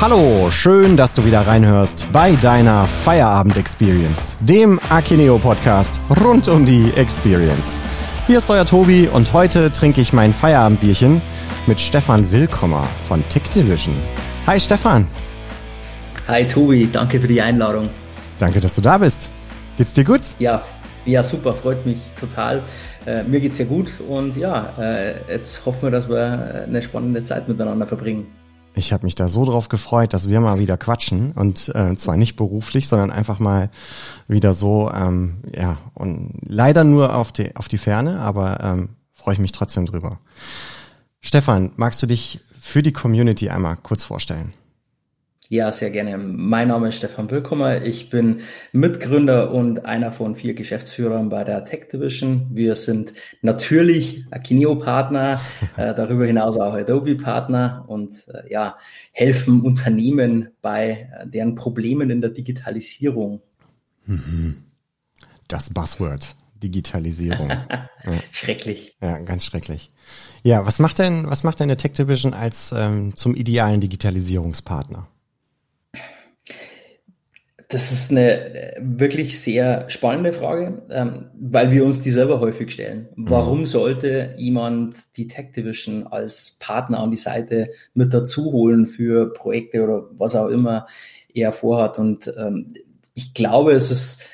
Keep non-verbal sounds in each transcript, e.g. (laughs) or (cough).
Hallo, schön, dass du wieder reinhörst bei deiner Feierabend Experience, dem Akineo Podcast rund um die Experience. Hier ist euer Tobi und heute trinke ich mein Feierabendbierchen mit Stefan Willkommer von Tech Division. Hi Stefan. Hi Tobi, danke für die Einladung. Danke, dass du da bist. Geht's dir gut? Ja, ja, super, freut mich total. Äh, mir geht's ja gut und ja, äh, jetzt hoffen wir, dass wir eine spannende Zeit miteinander verbringen. Ich habe mich da so drauf gefreut, dass wir mal wieder quatschen und äh, zwar nicht beruflich, sondern einfach mal wieder so, ähm, ja, und leider nur auf die, auf die Ferne, aber ähm, freue ich mich trotzdem drüber. Stefan, magst du dich für die Community einmal kurz vorstellen? Ja, sehr gerne. Mein Name ist Stefan Willkommer. Ich bin Mitgründer und einer von vier Geschäftsführern bei der Tech Division. Wir sind natürlich Akineo-Partner, (laughs) äh, darüber hinaus auch Adobe-Partner und äh, ja, helfen Unternehmen bei äh, deren Problemen in der Digitalisierung. Mhm. Das Buzzword. Digitalisierung. (laughs) ja. Schrecklich. Ja, ganz schrecklich. Ja, was macht denn, was macht denn der Tech Division als ähm, zum idealen Digitalisierungspartner? Das ist eine äh, wirklich sehr spannende Frage, ähm, weil wir uns die selber häufig stellen. Warum mhm. sollte jemand die Tech Division als Partner an die Seite mit dazu holen für Projekte oder was auch immer er vorhat? Und ähm, ich glaube, es ist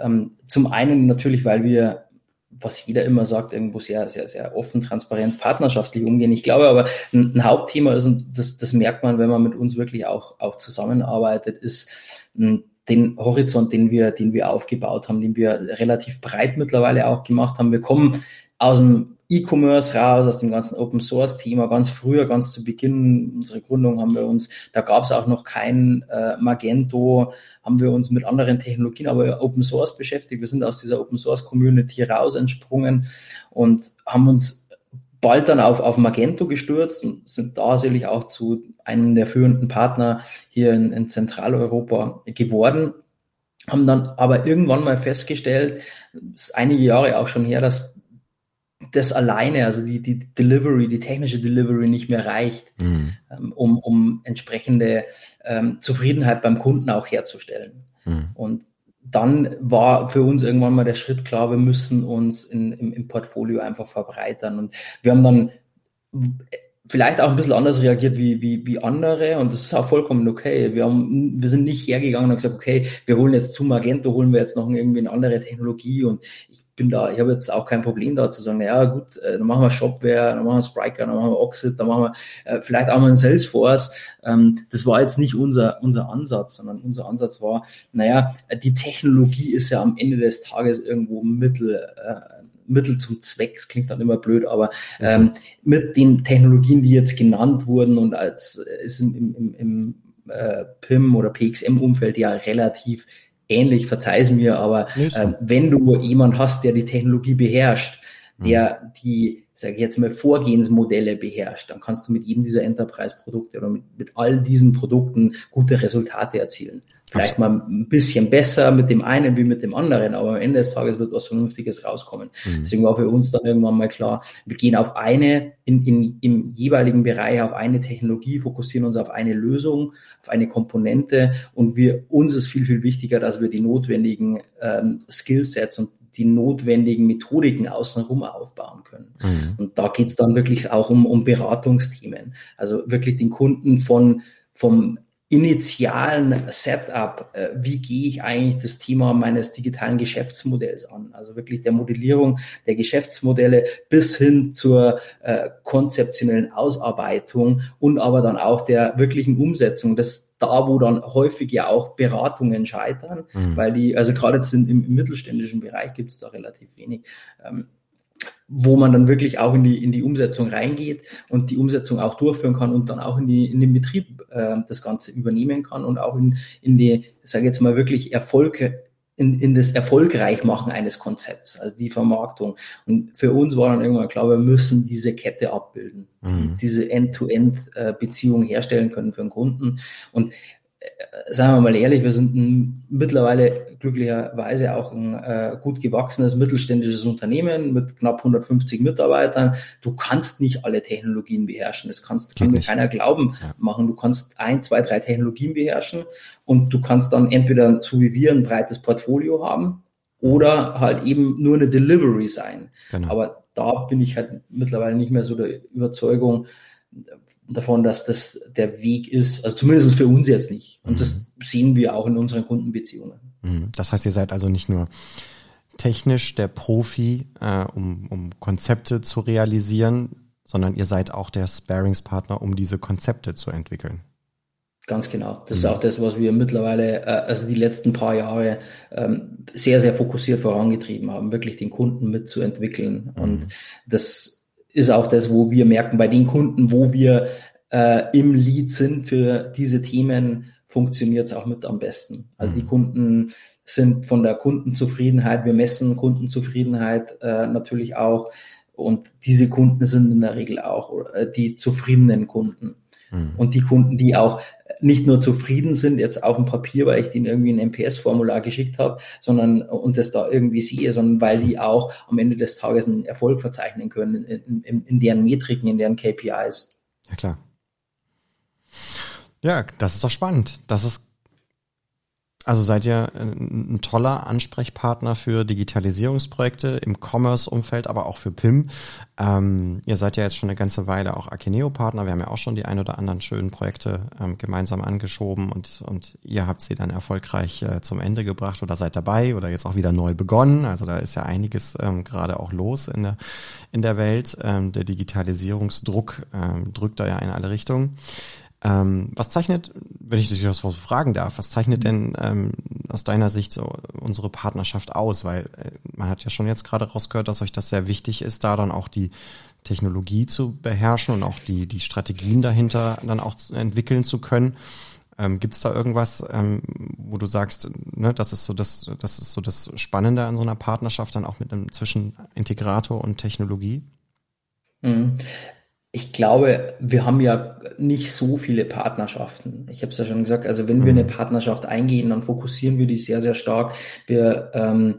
ähm, zum einen natürlich, weil wir was jeder immer sagt, irgendwo sehr, sehr, sehr offen, transparent, partnerschaftlich umgehen. Ich glaube aber, ein, ein Hauptthema ist, und das, das merkt man, wenn man mit uns wirklich auch, auch zusammenarbeitet, ist, den Horizont, den wir, den wir aufgebaut haben, den wir relativ breit mittlerweile auch gemacht haben. Wir kommen aus dem E-Commerce raus, aus dem ganzen Open Source Thema. Ganz früher, ganz zu Beginn unserer Gründung haben wir uns, da gab es auch noch kein äh, Magento, haben wir uns mit anderen Technologien, aber Open Source beschäftigt. Wir sind aus dieser Open Source Community raus entsprungen und haben uns bald dann auf, auf Magento gestürzt und sind da sicherlich auch zu einem der führenden Partner hier in, in Zentraleuropa geworden. Haben dann aber irgendwann mal festgestellt, ist einige Jahre auch schon her, dass das alleine, also die, die Delivery, die technische Delivery nicht mehr reicht, mhm. ähm, um, um entsprechende ähm, Zufriedenheit beim Kunden auch herzustellen. Mhm. Und dann war für uns irgendwann mal der Schritt klar, wir müssen uns in, im, im Portfolio einfach verbreitern. Und wir haben dann vielleicht auch ein bisschen anders reagiert wie, wie, wie andere und das ist auch vollkommen okay. Wir, haben, wir sind nicht hergegangen und gesagt, okay, wir holen jetzt zu Magento, holen wir jetzt noch irgendwie eine andere Technologie und ich bin da, ich habe jetzt auch kein Problem da zu sagen, ja gut, äh, dann machen wir Shopware, dann machen wir Spriker, dann machen wir Oxid, dann machen wir äh, vielleicht auch mal ein Salesforce. Ähm, das war jetzt nicht unser, unser Ansatz, sondern unser Ansatz war, naja, die Technologie ist ja am Ende des Tages irgendwo Mittel, äh, Mittel zum Zweck, das klingt dann immer blöd, aber ähm, mit den Technologien, die jetzt genannt wurden und als äh, ist im, im, im äh, PIM oder PXM-Umfeld ja relativ ähnlich, verzeih's mir, aber äh, wenn du jemand hast, der die Technologie beherrscht, der mhm. die, sage ich jetzt mal, Vorgehensmodelle beherrscht, dann kannst du mit jedem dieser Enterprise-Produkte oder mit, mit all diesen Produkten gute Resultate erzielen. Vielleicht mal ein bisschen besser mit dem einen wie mit dem anderen, aber am Ende des Tages wird was Vernünftiges rauskommen. Mhm. Deswegen war für uns dann irgendwann mal klar, wir gehen auf eine, in, in, im jeweiligen Bereich auf eine Technologie, fokussieren uns auf eine Lösung, auf eine Komponente und wir, uns ist viel, viel wichtiger, dass wir die notwendigen ähm, Skillsets und die notwendigen Methodiken außenrum aufbauen können. Mhm. Und da geht's dann wirklich auch um, um Beratungsthemen. Also wirklich den Kunden von vom initialen Setup, äh, wie gehe ich eigentlich das Thema meines digitalen Geschäftsmodells an? Also wirklich der Modellierung der Geschäftsmodelle bis hin zur äh, konzeptionellen Ausarbeitung und aber dann auch der wirklichen Umsetzung. Das da, wo dann häufig ja auch Beratungen scheitern, mhm. weil die, also gerade jetzt im, im mittelständischen Bereich gibt es da relativ wenig. Ähm, wo man dann wirklich auch in die, in die Umsetzung reingeht und die Umsetzung auch durchführen kann und dann auch in, die, in den Betrieb äh, das Ganze übernehmen kann und auch in, in die, sage ich jetzt mal, wirklich Erfolge, in, in das Erfolgreichmachen eines Konzepts, also die Vermarktung. Und für uns war dann irgendwann klar, wir müssen diese Kette abbilden, mhm. diese End-to-End-Beziehung herstellen können für den Kunden. Und sagen wir mal ehrlich, wir sind ein, mittlerweile glücklicherweise auch ein äh, gut gewachsenes mittelständisches Unternehmen mit knapp 150 Mitarbeitern. Du kannst nicht alle Technologien beherrschen. Das kannst, kann mir keiner glauben ja. machen. Du kannst ein, zwei, drei Technologien beherrschen und du kannst dann entweder so wie wir ein breites Portfolio haben oder halt eben nur eine Delivery sein. Genau. Aber da bin ich halt mittlerweile nicht mehr so der Überzeugung, davon, dass das der Weg ist, also zumindest für uns jetzt nicht. Und mhm. das sehen wir auch in unseren Kundenbeziehungen. Mhm. Das heißt, ihr seid also nicht nur technisch der Profi, äh, um, um Konzepte zu realisieren, sondern ihr seid auch der Sparingspartner, um diese Konzepte zu entwickeln. Ganz genau. Das mhm. ist auch das, was wir mittlerweile, äh, also die letzten paar Jahre ähm, sehr, sehr fokussiert vorangetrieben haben, wirklich den Kunden mitzuentwickeln. Mhm. Und das ist auch das, wo wir merken, bei den Kunden, wo wir äh, im Lead sind für diese Themen, funktioniert es auch mit am besten. Also die mhm. Kunden sind von der Kundenzufriedenheit, wir messen Kundenzufriedenheit äh, natürlich auch und diese Kunden sind in der Regel auch äh, die zufriedenen Kunden. Mhm. Und die Kunden, die auch nicht nur zufrieden sind jetzt auf dem Papier, weil ich denen irgendwie ein MPS-Formular geschickt habe, sondern und das da irgendwie sehe, sondern weil die auch am Ende des Tages einen Erfolg verzeichnen können in, in, in deren Metriken, in deren KPIs. Ja klar. Ja, das ist doch spannend. Das ist also seid ihr ein toller Ansprechpartner für Digitalisierungsprojekte im Commerce-Umfeld, aber auch für PIM. Ähm, ihr seid ja jetzt schon eine ganze Weile auch Akeneo-Partner. Wir haben ja auch schon die ein oder anderen schönen Projekte ähm, gemeinsam angeschoben und, und ihr habt sie dann erfolgreich äh, zum Ende gebracht oder seid dabei oder jetzt auch wieder neu begonnen. Also da ist ja einiges ähm, gerade auch los in der, in der Welt. Ähm, der Digitalisierungsdruck ähm, drückt da ja in alle Richtungen. Ähm, was zeichnet, wenn ich dich das fragen darf, was zeichnet denn ähm, aus deiner Sicht so unsere Partnerschaft aus? Weil äh, man hat ja schon jetzt gerade rausgehört, dass euch das sehr wichtig ist, da dann auch die Technologie zu beherrschen und auch die, die Strategien dahinter dann auch entwickeln zu können. Ähm, Gibt es da irgendwas, ähm, wo du sagst, ne, das ist so das, das ist so das Spannende an so einer Partnerschaft dann auch mit einem zwischen Integrator und Technologie? Ich glaube, wir haben ja nicht so viele Partnerschaften. Ich habe es ja schon gesagt, also wenn wir eine mhm. Partnerschaft eingehen, dann fokussieren wir die sehr, sehr stark. Wir ähm,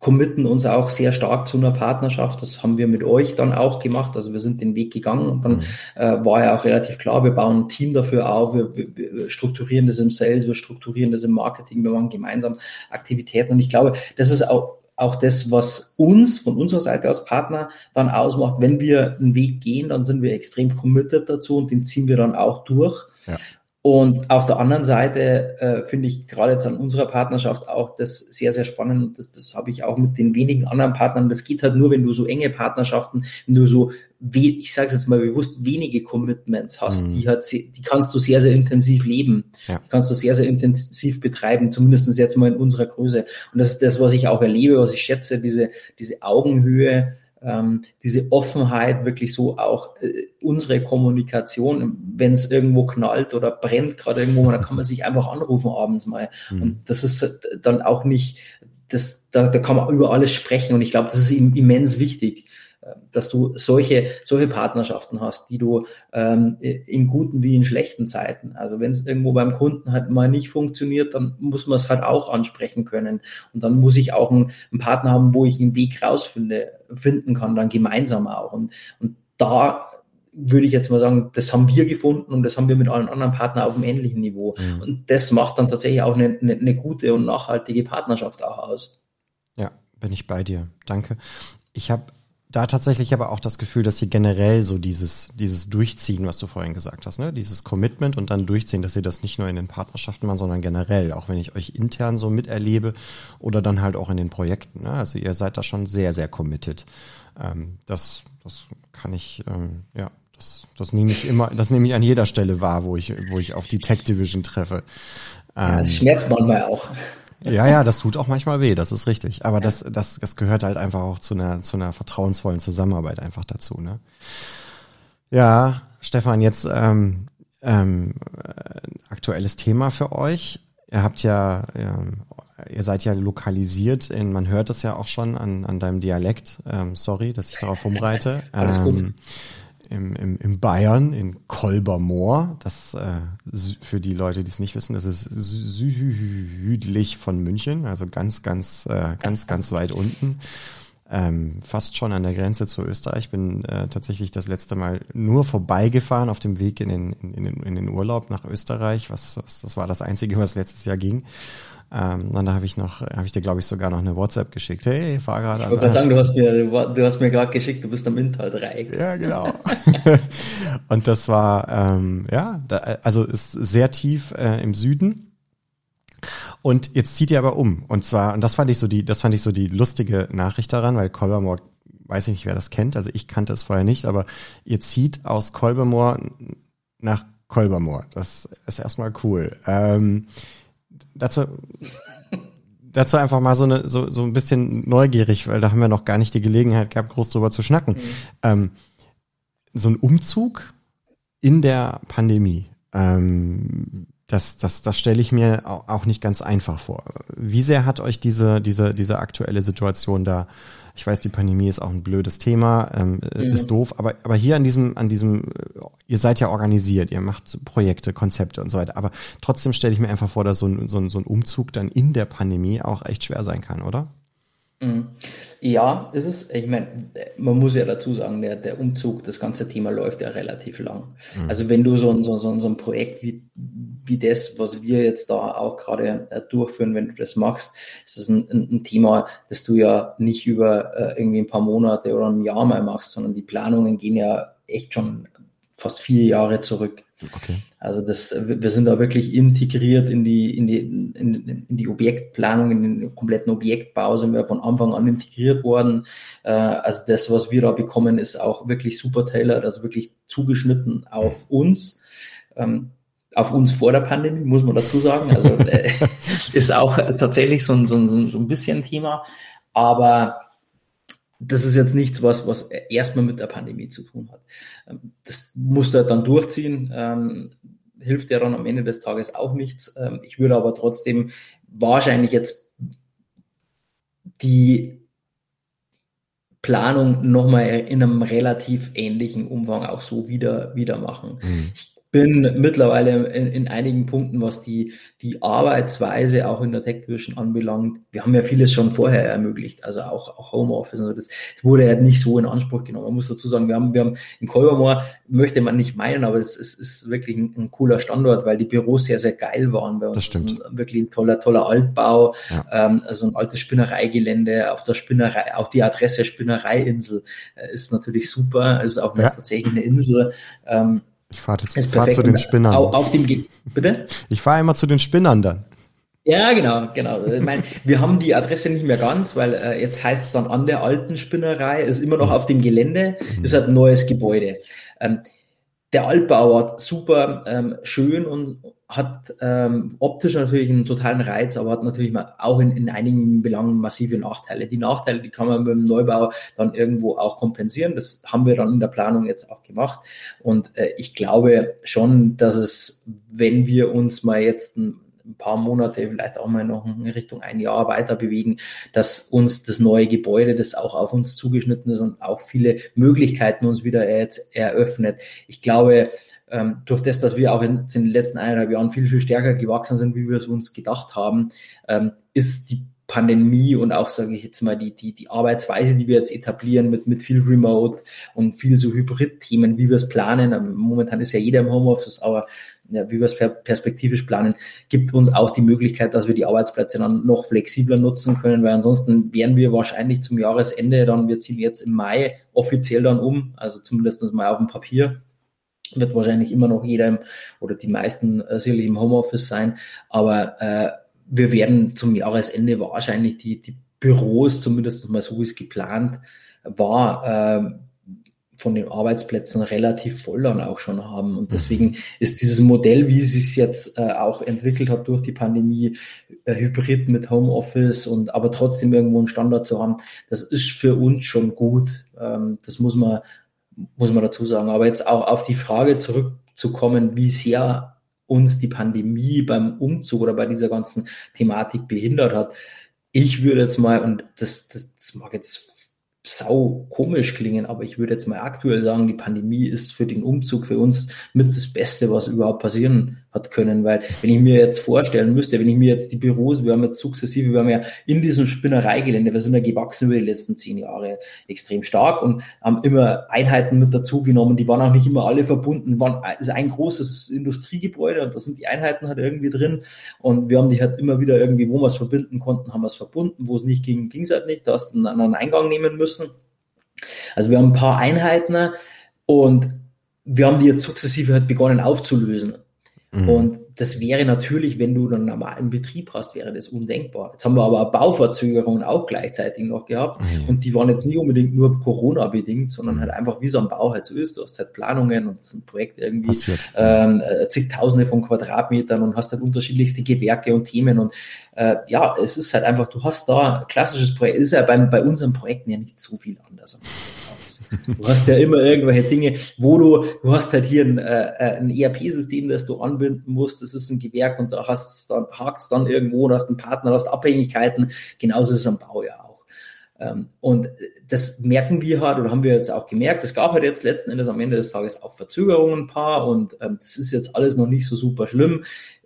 committen uns auch sehr stark zu einer Partnerschaft. Das haben wir mit euch dann auch gemacht. Also wir sind den Weg gegangen und dann mhm. äh, war ja auch relativ klar, wir bauen ein Team dafür auf, wir, wir, wir strukturieren das im Sales, wir strukturieren das im Marketing, wir machen gemeinsam Aktivitäten. Und ich glaube, das ist auch auch das, was uns von unserer Seite als Partner dann ausmacht. Wenn wir einen Weg gehen, dann sind wir extrem committed dazu und den ziehen wir dann auch durch. Ja. Und auf der anderen Seite äh, finde ich gerade jetzt an unserer Partnerschaft auch das sehr, sehr spannend. Und das, das habe ich auch mit den wenigen anderen Partnern. Das geht halt nur, wenn du so enge Partnerschaften, wenn du so, ich sage es jetzt mal bewusst, wenige Commitments hast, mhm. die, halt, die kannst du sehr, sehr intensiv leben. Ja. Die kannst du sehr, sehr intensiv betreiben, zumindest jetzt mal in unserer Größe. Und das ist das, was ich auch erlebe, was ich schätze, diese, diese Augenhöhe, ähm, diese Offenheit, wirklich so auch äh, unsere Kommunikation, wenn es irgendwo knallt oder brennt gerade irgendwo, dann kann man sich einfach anrufen abends mal. Mhm. Und das ist dann auch nicht, das, da, da kann man über alles sprechen und ich glaube, das ist immens wichtig dass du solche, solche Partnerschaften hast, die du ähm, in guten wie in schlechten Zeiten. Also wenn es irgendwo beim Kunden halt mal nicht funktioniert, dann muss man es halt auch ansprechen können. Und dann muss ich auch einen, einen Partner haben, wo ich einen Weg rausfinde, finden kann, dann gemeinsam auch. Und, und da würde ich jetzt mal sagen, das haben wir gefunden und das haben wir mit allen anderen Partnern auf einem ähnlichen Niveau. Mhm. Und das macht dann tatsächlich auch eine, eine, eine gute und nachhaltige Partnerschaft auch aus. Ja, bin ich bei dir. Danke. Ich habe da tatsächlich aber auch das Gefühl, dass ihr generell so dieses, dieses Durchziehen, was du vorhin gesagt hast, ne? dieses Commitment und dann Durchziehen, dass ihr das nicht nur in den Partnerschaften macht, sondern generell, auch wenn ich euch intern so miterlebe oder dann halt auch in den Projekten. Ne? Also ihr seid da schon sehr, sehr committed. Ähm, das, das kann ich, ähm, ja, das, das nehme ich immer, das nehme ich an jeder Stelle wahr, wo ich, wo ich auf die Tech Division treffe. Ähm, ja, das ähm, schmerzt manchmal auch. Ja, ja, das tut auch manchmal weh, das ist richtig. Aber das, das, das gehört halt einfach auch zu einer, zu einer vertrauensvollen Zusammenarbeit einfach dazu. Ne? Ja, Stefan, jetzt ähm, ähm, aktuelles Thema für euch. Ihr habt ja, ähm, ihr seid ja lokalisiert in, man hört es ja auch schon an, an deinem Dialekt. Ähm, sorry, dass ich darauf rumreite. Alles gut. Im, im, im Bayern, in Kolbermoor. Das äh, für die Leute, die es nicht wissen, das ist südlich von München, also ganz, ganz, äh, ganz, ganz weit unten. Ähm, fast schon an der Grenze zu Österreich. Bin äh, tatsächlich das letzte Mal nur vorbeigefahren auf dem Weg in den, in, in, in den Urlaub nach Österreich. Was, was, das war das Einzige, was letztes Jahr ging. Ähm, und da habe ich noch, habe ich dir, glaube ich, sogar noch eine WhatsApp geschickt. Hey, fahr gerade an. Ich wollte gerade sagen, du hast mir, du hast mir gerade geschickt, du bist am Inntal-Dreieck. Ja, genau. (laughs) und das war, ähm, ja, da, also ist sehr tief äh, im Süden. Und jetzt zieht ihr aber um. Und zwar, und das fand ich so die, das fand ich so die lustige Nachricht daran, weil Kolbermoor, weiß ich nicht, wer das kennt, also ich kannte es vorher nicht, aber ihr zieht aus Kolbermoor nach Kolbermoor. Das ist erstmal cool. Ähm, dazu, dazu einfach mal so, eine, so, so ein bisschen neugierig, weil da haben wir noch gar nicht die Gelegenheit gehabt, groß drüber zu schnacken. Mhm. Ähm, so ein Umzug in der Pandemie, ähm, das, das, das stelle ich mir auch nicht ganz einfach vor. Wie sehr hat euch diese, diese, diese aktuelle Situation da ich weiß, die Pandemie ist auch ein blödes Thema, ähm, mhm. ist doof, aber, aber hier an diesem, an diesem, ihr seid ja organisiert, ihr macht Projekte, Konzepte und so weiter. Aber trotzdem stelle ich mir einfach vor, dass so ein, so, ein, so ein Umzug dann in der Pandemie auch echt schwer sein kann, oder? Mhm. Ja, das ist, ich meine, man muss ja dazu sagen, der, der Umzug, das ganze Thema läuft ja relativ lang. Mhm. Also wenn du so ein, so, so, so ein Projekt wie, wie das, was wir jetzt da auch gerade äh, durchführen, wenn du das machst, ist das ein, ein, ein Thema, das du ja nicht über äh, irgendwie ein paar Monate oder ein Jahr mal machst, sondern die Planungen gehen ja echt schon fast vier Jahre zurück. Okay. Also das, wir sind da wirklich integriert in die, in die, in, in die Objektplanung, in den kompletten Objektbau sind wir von Anfang an integriert worden. Äh, also das, was wir da bekommen, ist auch wirklich super tailored, also wirklich zugeschnitten auf uns. Ähm, auf uns vor der Pandemie, muss man dazu sagen. Also (laughs) äh, ist auch tatsächlich so ein, so, ein, so ein bisschen Thema. Aber das ist jetzt nichts, was, was erstmal mit der Pandemie zu tun hat. Ähm, das muss er dann durchziehen, ähm, hilft ja dann am Ende des Tages auch nichts. Ähm, ich würde aber trotzdem wahrscheinlich jetzt die Planung nochmal in einem relativ ähnlichen Umfang auch so wieder, wieder machen. Mhm. Ich bin mittlerweile in, in, einigen Punkten, was die, die Arbeitsweise auch in der Tech Division anbelangt. Wir haben ja vieles schon vorher ermöglicht, also auch, auch Homeoffice und so. Das, das wurde ja nicht so in Anspruch genommen. Man muss dazu sagen, wir haben, wir haben in Kolbermoor, möchte man nicht meinen, aber es, es ist wirklich ein, ein, cooler Standort, weil die Büros sehr, sehr geil waren bei uns. Das stimmt. Ein, wirklich ein toller, toller Altbau, ja. ähm, also ein altes Spinnereigelände auf der Spinnerei, auch die Adresse Spinnereiinsel äh, ist natürlich super, ist auch ja. tatsächlich eine Insel. Ähm, ich fahre fahr zu den Spinnern. Auf, auf dem Ge Bitte? Ich fahre immer zu den Spinnern dann. Ja, genau, genau. Ich meine, wir haben die Adresse nicht mehr ganz, weil äh, jetzt heißt es dann an der alten Spinnerei, ist immer noch mhm. auf dem Gelände, mhm. ist halt ein neues Gebäude. Ähm, der Altbau war super ähm, schön und hat ähm, optisch natürlich einen totalen Reiz, aber hat natürlich auch in, in einigen Belangen massive Nachteile. Die Nachteile, die kann man dem Neubau dann irgendwo auch kompensieren. Das haben wir dann in der Planung jetzt auch gemacht. Und äh, ich glaube schon, dass es, wenn wir uns mal jetzt ein ein paar Monate, vielleicht auch mal noch in Richtung ein Jahr weiter bewegen, dass uns das neue Gebäude, das auch auf uns zugeschnitten ist und auch viele Möglichkeiten uns wieder jetzt eröffnet. Ich glaube, ähm, durch das, dass wir auch in, den letzten eineinhalb Jahren viel, viel stärker gewachsen sind, wie wir es uns gedacht haben, ähm, ist die Pandemie und auch, sage ich jetzt mal, die, die, die Arbeitsweise, die wir jetzt etablieren mit, mit viel Remote und viel so Hybrid-Themen, wie wir es planen. Momentan ist ja jeder im Homeoffice, aber ja, wie wir es perspektivisch planen, gibt uns auch die Möglichkeit, dass wir die Arbeitsplätze dann noch flexibler nutzen können, weil ansonsten wären wir wahrscheinlich zum Jahresende dann, wir ziehen jetzt im Mai offiziell dann um, also zumindest mal auf dem Papier, wird wahrscheinlich immer noch jeder im, oder die meisten äh, sicherlich im Homeoffice sein, aber äh, wir werden zum Jahresende wahrscheinlich die, die Büros, zumindest mal so wie es geplant war, äh, von den Arbeitsplätzen relativ voll dann auch schon haben. Und deswegen ist dieses Modell, wie es sich jetzt äh, auch entwickelt hat durch die Pandemie, äh, Hybrid mit Homeoffice und aber trotzdem irgendwo einen Standard zu haben, das ist für uns schon gut. Ähm, das muss man, muss man dazu sagen. Aber jetzt auch auf die Frage zurückzukommen, wie sehr uns die Pandemie beim Umzug oder bei dieser ganzen Thematik behindert hat. Ich würde jetzt mal, und das, das, das mag jetzt sau komisch klingen, aber ich würde jetzt mal aktuell sagen, die Pandemie ist für den Umzug für uns mit das Beste, was überhaupt passieren hat können, weil wenn ich mir jetzt vorstellen müsste, wenn ich mir jetzt die Büros, wir haben jetzt sukzessive, wir haben ja in diesem Spinnereigelände, wir sind ja gewachsen über die letzten zehn Jahre extrem stark und haben immer Einheiten mit dazugenommen, die waren auch nicht immer alle verbunden, waren ist ein großes Industriegebäude und da sind die Einheiten halt irgendwie drin. Und wir haben die halt immer wieder irgendwie, wo wir es verbinden konnten, haben wir es verbunden, wo es nicht ging, ging es halt nicht, da hast du einen anderen Eingang nehmen müssen. Also wir haben ein paar Einheiten und wir haben die jetzt sukzessive halt begonnen aufzulösen. Mhm. Und das wäre natürlich, wenn du einen normalen Betrieb hast, wäre das undenkbar. Jetzt haben wir aber Bauverzögerungen auch gleichzeitig noch gehabt mhm. und die waren jetzt nicht unbedingt nur Corona-bedingt, sondern halt einfach, wie so ein Bau halt so ist. Du hast halt Planungen und das ist ein Projekt irgendwie ähm, äh, zigtausende von Quadratmetern und hast halt unterschiedlichste Gewerke und Themen und äh, ja, es ist halt einfach, du hast da klassisches Projekt, ist ja bei, bei unseren Projekten ja nicht so viel anders. Du hast ja immer irgendwelche Dinge, wo du, du hast halt hier ein, äh, äh ein ERP-System, das du anbinden musst, das ist ein Gewerk und da hast dann, hakst dann irgendwo, du hast einen Partner, du hast Abhängigkeiten, genauso ist es am Bau ja auch. Ähm, und das merken wir halt, oder haben wir jetzt auch gemerkt, es gab halt jetzt letzten Endes am Ende des Tages auch Verzögerungen ein paar und ähm, das ist jetzt alles noch nicht so super schlimm.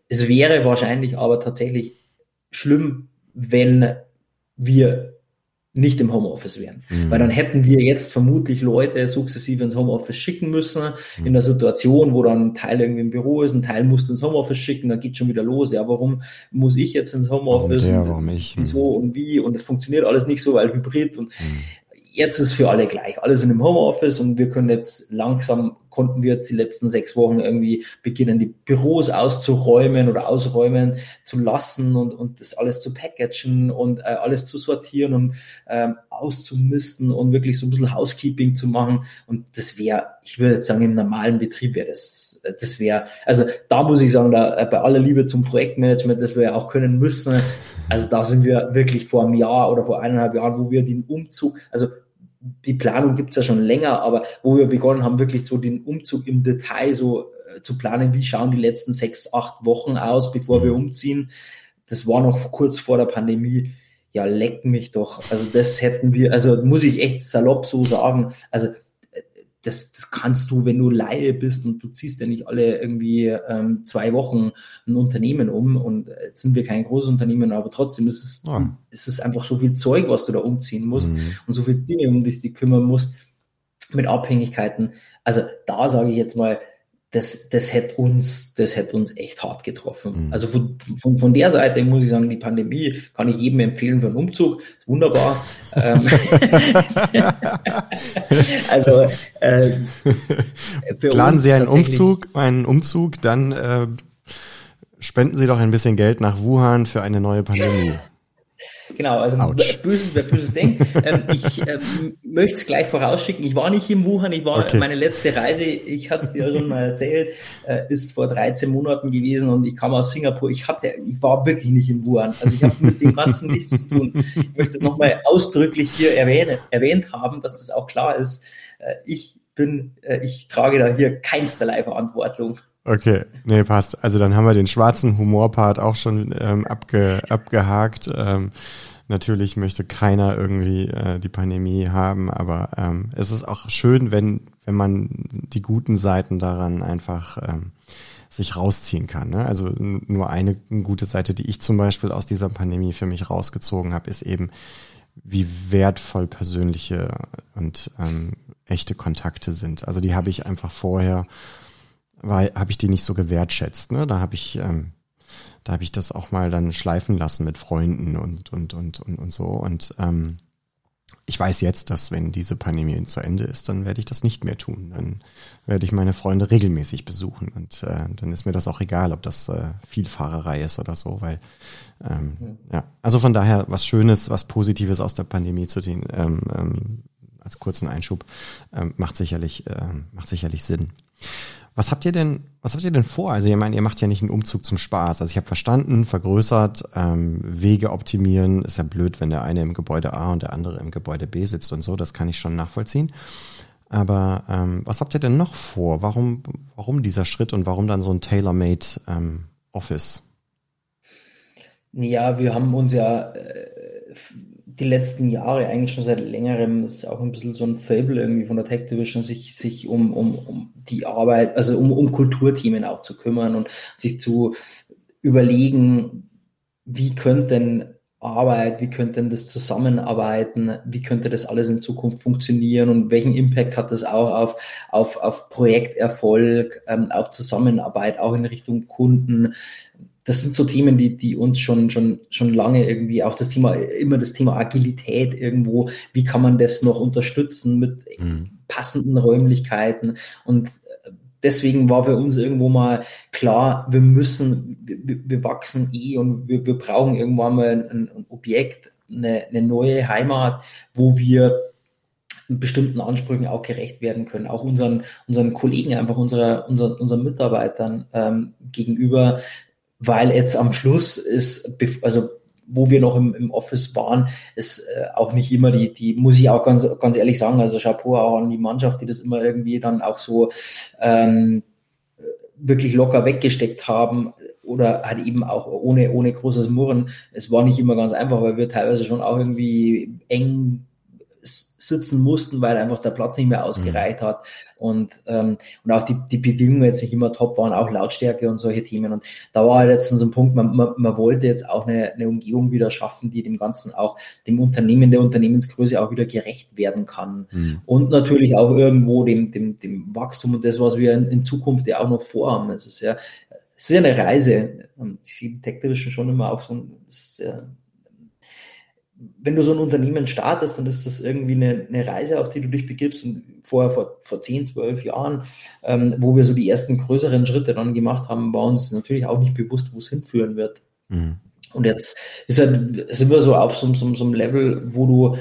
Es wäre wahrscheinlich aber tatsächlich schlimm, wenn wir nicht im Homeoffice wären. Mhm. Weil dann hätten wir jetzt vermutlich Leute sukzessive ins Homeoffice schicken müssen, mhm. in der Situation, wo dann ein Teil irgendwie im Büro ist, ein Teil musst du ins Homeoffice schicken, dann geht schon wieder los. Ja, warum muss ich jetzt ins Homeoffice? Warum, der, warum ich? Wieso und wie? Und es funktioniert alles nicht so, weil Hybrid und mhm. Jetzt ist für alle gleich. Alle sind im Homeoffice und wir können jetzt langsam konnten wir jetzt die letzten sechs Wochen irgendwie beginnen, die Büros auszuräumen oder ausräumen zu lassen und, und das alles zu packagen und äh, alles zu sortieren und ähm, auszumisten und wirklich so ein bisschen Housekeeping zu machen. Und das wäre, ich würde jetzt sagen, im normalen Betrieb wäre das, äh, das wäre, also da muss ich sagen, da äh, bei aller Liebe zum Projektmanagement, das wir ja auch können müssen, also da sind wir wirklich vor einem Jahr oder vor eineinhalb Jahren, wo wir den Umzug, also die Planung gibt's ja schon länger, aber wo wir begonnen haben, wirklich so den Umzug im Detail so äh, zu planen, wie schauen die letzten sechs, acht Wochen aus, bevor wir mhm. umziehen. Das war noch kurz vor der Pandemie. Ja, leck mich doch. Also das hätten wir, also muss ich echt salopp so sagen. Also das, das kannst du, wenn du Laie bist und du ziehst ja nicht alle irgendwie ähm, zwei Wochen ein Unternehmen um und jetzt sind wir kein großes Unternehmen, aber trotzdem ist es, ja. ist es einfach so viel Zeug, was du da umziehen musst mhm. und so viele Dinge, um dich die kümmern musst mit Abhängigkeiten. Also da sage ich jetzt mal, das, das hätte uns, das hätte uns echt hart getroffen. Mhm. Also von, von, von der Seite muss ich sagen, die Pandemie kann ich jedem empfehlen für einen Umzug. Wunderbar. Ähm, (laughs) also äh, planen Sie einen Umzug, einen Umzug, dann äh, spenden Sie doch ein bisschen Geld nach Wuhan für eine neue Pandemie. Genau, also Ouch. böses, wer böses denkt. Ähm, ich ähm, möchte es gleich vorausschicken. Ich war nicht in Wuhan, ich war okay. meine letzte Reise, ich hatte es dir schon mal erzählt, äh, ist vor 13 Monaten gewesen und ich kam aus Singapur. Ich hatte, ich war wirklich nicht in Wuhan. Also ich habe mit dem Ganzen (laughs) nichts zu tun. Ich möchte es nochmal ausdrücklich hier erwähne, erwähnt haben, dass das auch klar ist. Äh, ich bin, äh, ich trage da hier keinsterlei Verantwortung. Okay, nee, passt. Also dann haben wir den schwarzen Humorpart auch schon ähm, abge, abgehakt. Ähm, natürlich möchte keiner irgendwie äh, die Pandemie haben, aber ähm, es ist auch schön, wenn, wenn man die guten Seiten daran einfach ähm, sich rausziehen kann. Ne? Also nur eine gute Seite, die ich zum Beispiel aus dieser Pandemie für mich rausgezogen habe, ist eben, wie wertvoll persönliche und ähm, echte Kontakte sind. Also die habe ich einfach vorher weil habe ich die nicht so gewertschätzt. Ne? Da habe ich, ähm, da habe ich das auch mal dann schleifen lassen mit Freunden und und und und, und so. Und ähm, ich weiß jetzt, dass wenn diese Pandemie zu Ende ist, dann werde ich das nicht mehr tun. Dann werde ich meine Freunde regelmäßig besuchen und äh, dann ist mir das auch egal, ob das äh, Vielfahrerei ist oder so, weil ähm, mhm. ja, also von daher was Schönes, was Positives aus der Pandemie zu den ähm, ähm, als kurzen Einschub ähm, macht sicherlich äh, macht sicherlich Sinn. Was habt ihr denn, was habt ihr denn vor? Also ihr meint, ihr macht ja nicht einen Umzug zum Spaß. Also ich habe verstanden, vergrößert, ähm, Wege optimieren. Ist ja blöd, wenn der eine im Gebäude A und der andere im Gebäude B sitzt und so. Das kann ich schon nachvollziehen. Aber ähm, was habt ihr denn noch vor? Warum, warum dieser Schritt und warum dann so ein tailor-made ähm, Office? Ja, wir haben uns ja äh, die letzten Jahre, eigentlich schon seit längerem, ist auch ein bisschen so ein Fable irgendwie von der Tech Division, sich, sich um, um, um die Arbeit, also um, um Kulturthemen auch zu kümmern und sich zu überlegen, wie könnte denn Arbeit, wie könnte denn das Zusammenarbeiten, wie könnte das alles in Zukunft funktionieren und welchen Impact hat das auch auf, auf, auf Projekterfolg, ähm, auf Zusammenarbeit, auch in Richtung Kunden, das sind so Themen, die, die uns schon, schon, schon lange irgendwie auch das Thema, immer das Thema Agilität irgendwo, wie kann man das noch unterstützen mit mhm. passenden Räumlichkeiten? Und äh, deswegen war für uns irgendwo mal klar, wir müssen, wir, wir wachsen eh und wir, wir brauchen irgendwann mal ein, ein Objekt, eine, eine neue Heimat, wo wir bestimmten Ansprüchen auch gerecht werden können, auch unseren, unseren Kollegen, einfach unserer, unseren, unseren Mitarbeitern ähm, gegenüber, weil jetzt am Schluss ist, also wo wir noch im, im Office waren, ist äh, auch nicht immer die, die, muss ich auch ganz, ganz ehrlich sagen, also Chapeau auch an die Mannschaft, die das immer irgendwie dann auch so ähm, wirklich locker weggesteckt haben oder halt eben auch ohne, ohne großes Murren. Es war nicht immer ganz einfach, weil wir teilweise schon auch irgendwie eng sitzen mussten, weil einfach der Platz nicht mehr ausgereicht mhm. hat und, ähm, und auch die, die Bedingungen jetzt nicht immer top waren, auch Lautstärke und solche Themen. Und da war halt jetzt so ein Punkt, man, man, man wollte jetzt auch eine, eine Umgebung wieder schaffen, die dem Ganzen auch, dem Unternehmen, der Unternehmensgröße auch wieder gerecht werden kann. Mhm. Und natürlich auch irgendwo dem, dem, dem Wachstum und das, was wir in, in Zukunft ja auch noch vorhaben. Es ist ja, es ist ja eine Reise. Ich sehe Tech Division schon immer auch so ein, sehr, wenn du so ein Unternehmen startest, dann ist das irgendwie eine, eine Reise, auf die du dich begibst. Und vorher, vor, vor 10, 12 Jahren, ähm, wo wir so die ersten größeren Schritte dann gemacht haben, war uns natürlich auch nicht bewusst, wo es hinführen wird. Mhm. Und jetzt ist halt, sind wir so auf so, so, so einem Level, wo du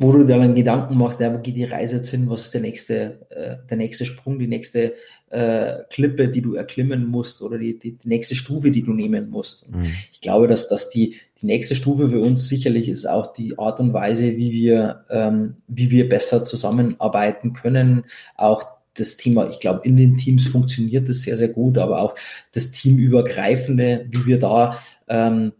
wo du dir dann Gedanken machst, ja, wo geht die Reise jetzt hin, was ist der nächste, äh, der nächste Sprung, die nächste äh, Klippe, die du erklimmen musst oder die, die, die nächste Stufe, die du nehmen musst. Mhm. Ich glaube, dass, dass die, die nächste Stufe für uns sicherlich ist auch die Art und Weise, wie wir, ähm, wie wir besser zusammenarbeiten können, auch das Thema, ich glaube, in den Teams funktioniert das sehr, sehr gut, aber auch das Teamübergreifende, wie wir da ähm,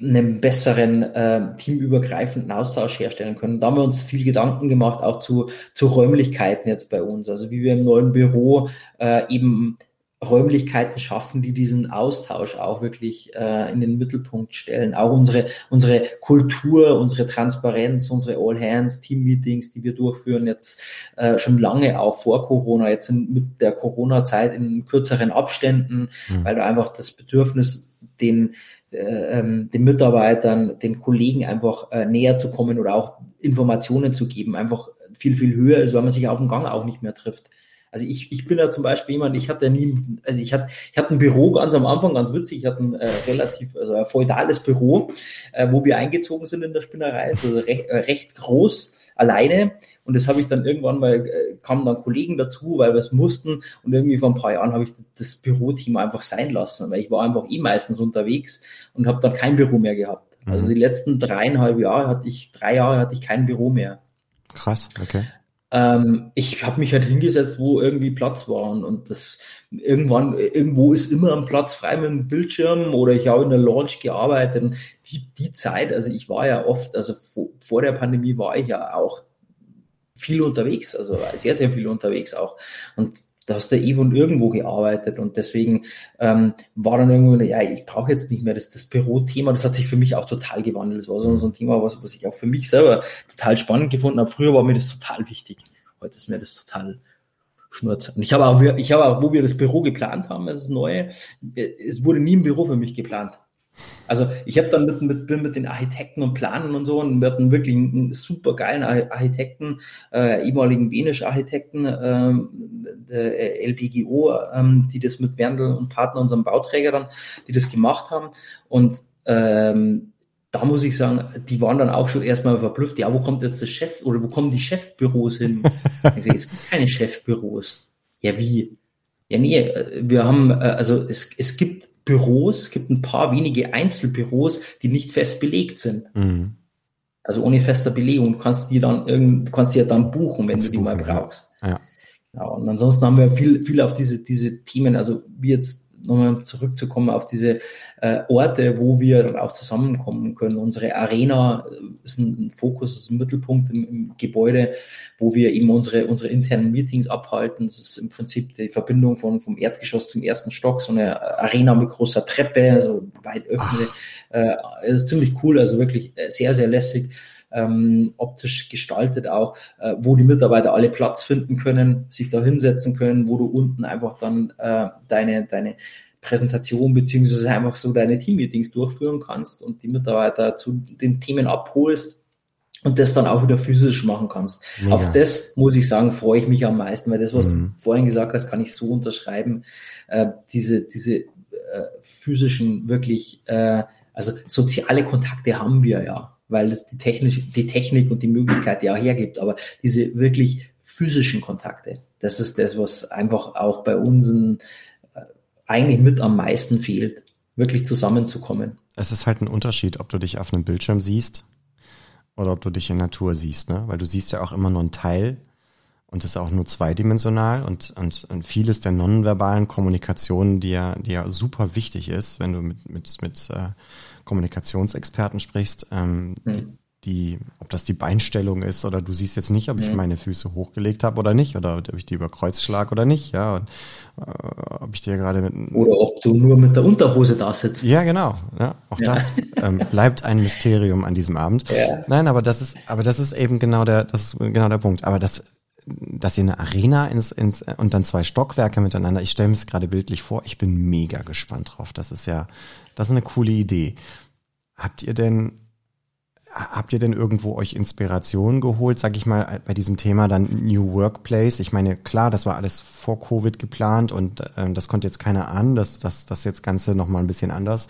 einen besseren äh, teamübergreifenden Austausch herstellen können. Da haben wir uns viel Gedanken gemacht, auch zu, zu Räumlichkeiten jetzt bei uns. Also wie wir im neuen Büro äh, eben Räumlichkeiten schaffen, die diesen Austausch auch wirklich äh, in den Mittelpunkt stellen. Auch unsere, unsere Kultur, unsere Transparenz, unsere All-Hands-Team-Meetings, die wir durchführen, jetzt äh, schon lange auch vor Corona, jetzt sind mit der Corona-Zeit in kürzeren Abständen, mhm. weil da einfach das Bedürfnis, den ähm, den Mitarbeitern, den Kollegen einfach äh, näher zu kommen oder auch Informationen zu geben, einfach viel, viel höher ist, weil man sich auf dem Gang auch nicht mehr trifft. Also ich, ich bin ja zum Beispiel jemand, ich hatte nie, also ich hatte, ich hatte ein Büro ganz am Anfang, ganz witzig, ich hatte ein äh, relativ, also ein feudales Büro, äh, wo wir eingezogen sind in der Spinnerei, also recht, äh, recht groß, alleine. Und das habe ich dann irgendwann mal, äh, kamen dann Kollegen dazu, weil wir es mussten. Und irgendwie vor ein paar Jahren habe ich das Büroteam einfach sein lassen, weil ich war einfach eh meistens unterwegs und habe dann kein Büro mehr gehabt. Mhm. Also die letzten dreieinhalb Jahre hatte ich, drei Jahre hatte ich kein Büro mehr. Krass, okay. Ähm, ich habe mich halt hingesetzt, wo irgendwie Platz war und, das irgendwann, irgendwo ist immer ein Platz frei mit dem Bildschirm oder ich habe in der Launch gearbeitet. Und die, die Zeit, also ich war ja oft, also vor, vor der Pandemie war ich ja auch viel unterwegs, also sehr, sehr viel unterwegs auch. Und da hast du eh von irgendwo gearbeitet und deswegen ähm, war dann irgendwo, ja, ich brauche jetzt nicht mehr das, das Bürothema, das hat sich für mich auch total gewandelt. Das war so, so ein Thema, was, was ich auch für mich selber total spannend gefunden habe. Früher war mir das total wichtig. Heute ist mir das total Schnurz. Und ich habe auch, ich habe auch, wo wir das Büro geplant haben, das neue, es wurde nie ein Büro für mich geplant. Also ich habe dann mit, mit, bin mit den Architekten und Planern und so und wir hatten wirklich einen super geilen Architekten, äh, ehemaligen Benisch-Architekten, äh, der LPGO, ähm, die das mit Werndl und Partner, unserem Bauträger dann, die das gemacht haben. Und ähm, da muss ich sagen, die waren dann auch schon erstmal verblüfft, ja, wo kommt jetzt das Chef oder wo kommen die Chefbüros hin? (laughs) ich sag, es gibt keine Chefbüros. Ja, wie? Ja, nee, wir haben, äh, also es, es gibt Büros, es gibt ein paar wenige Einzelbüros, die nicht fest belegt sind. Mhm. Also ohne fester Belegung. Du kannst die dann irgend, du kannst die ja dann buchen, wenn du die buchen, mal brauchst. Ja. ja. Und ansonsten haben wir viel, viel auf diese, diese Themen, also wie jetzt nochmal zurückzukommen auf diese äh, Orte, wo wir dann auch zusammenkommen können. Unsere Arena äh, ist ein, ein Fokus, ist ein Mittelpunkt im, im, Gebäude, wo wir eben unsere, unsere internen Meetings abhalten. Das ist im Prinzip die Verbindung von, vom Erdgeschoss zum ersten Stock, so eine Arena mit großer Treppe, also weit öffne. Äh, ist ziemlich cool, also wirklich äh, sehr, sehr lässig ähm, optisch gestaltet auch, äh, wo die Mitarbeiter alle Platz finden können, sich da hinsetzen können, wo du unten einfach dann äh, deine, deine Präsentation beziehungsweise einfach so deine Teammeetings durchführen kannst und die Mitarbeiter zu den Themen abholst und das dann auch wieder physisch machen kannst. Mega. Auf das muss ich sagen, freue ich mich am meisten, weil das, was mhm. du vorhin gesagt hast, kann ich so unterschreiben. Äh, diese diese äh, physischen wirklich, äh, also soziale Kontakte haben wir ja weil es die, Technik, die Technik und die Möglichkeit ja hergibt. Aber diese wirklich physischen Kontakte, das ist das, was einfach auch bei uns äh, eigentlich mit am meisten fehlt, wirklich zusammenzukommen. Es ist halt ein Unterschied, ob du dich auf einem Bildschirm siehst oder ob du dich in Natur siehst, ne? Weil du siehst ja auch immer nur einen Teil und das ist auch nur zweidimensional und, und, und vieles der nonverbalen Kommunikation, die ja, die ja super wichtig ist, wenn du mit, mit, mit äh, Kommunikationsexperten sprichst, ähm, mhm. die, die, ob das die Beinstellung ist oder du siehst jetzt nicht, ob ich mhm. meine Füße hochgelegt habe oder nicht oder ob ich die über Kreuz schlag oder nicht, ja, und, äh, ob ich dir gerade mit oder ob du nur mit der Unterhose da sitzt. Ja, genau, ja, auch ja. das ähm, bleibt ein Mysterium an diesem Abend. Ja. Nein, aber das ist, aber das ist eben genau der, das ist genau der Punkt. Aber das dass ihr eine Arena ins, ins und dann zwei Stockwerke miteinander. Ich stelle mir es gerade bildlich vor. Ich bin mega gespannt drauf. Das ist ja, das ist eine coole Idee. Habt ihr denn habt ihr denn irgendwo euch Inspiration geholt, sag ich mal, bei diesem Thema dann New Workplace? Ich meine, klar, das war alles vor Covid geplant und äh, das konnte jetzt keiner an, dass das das jetzt Ganze nochmal ein bisschen anders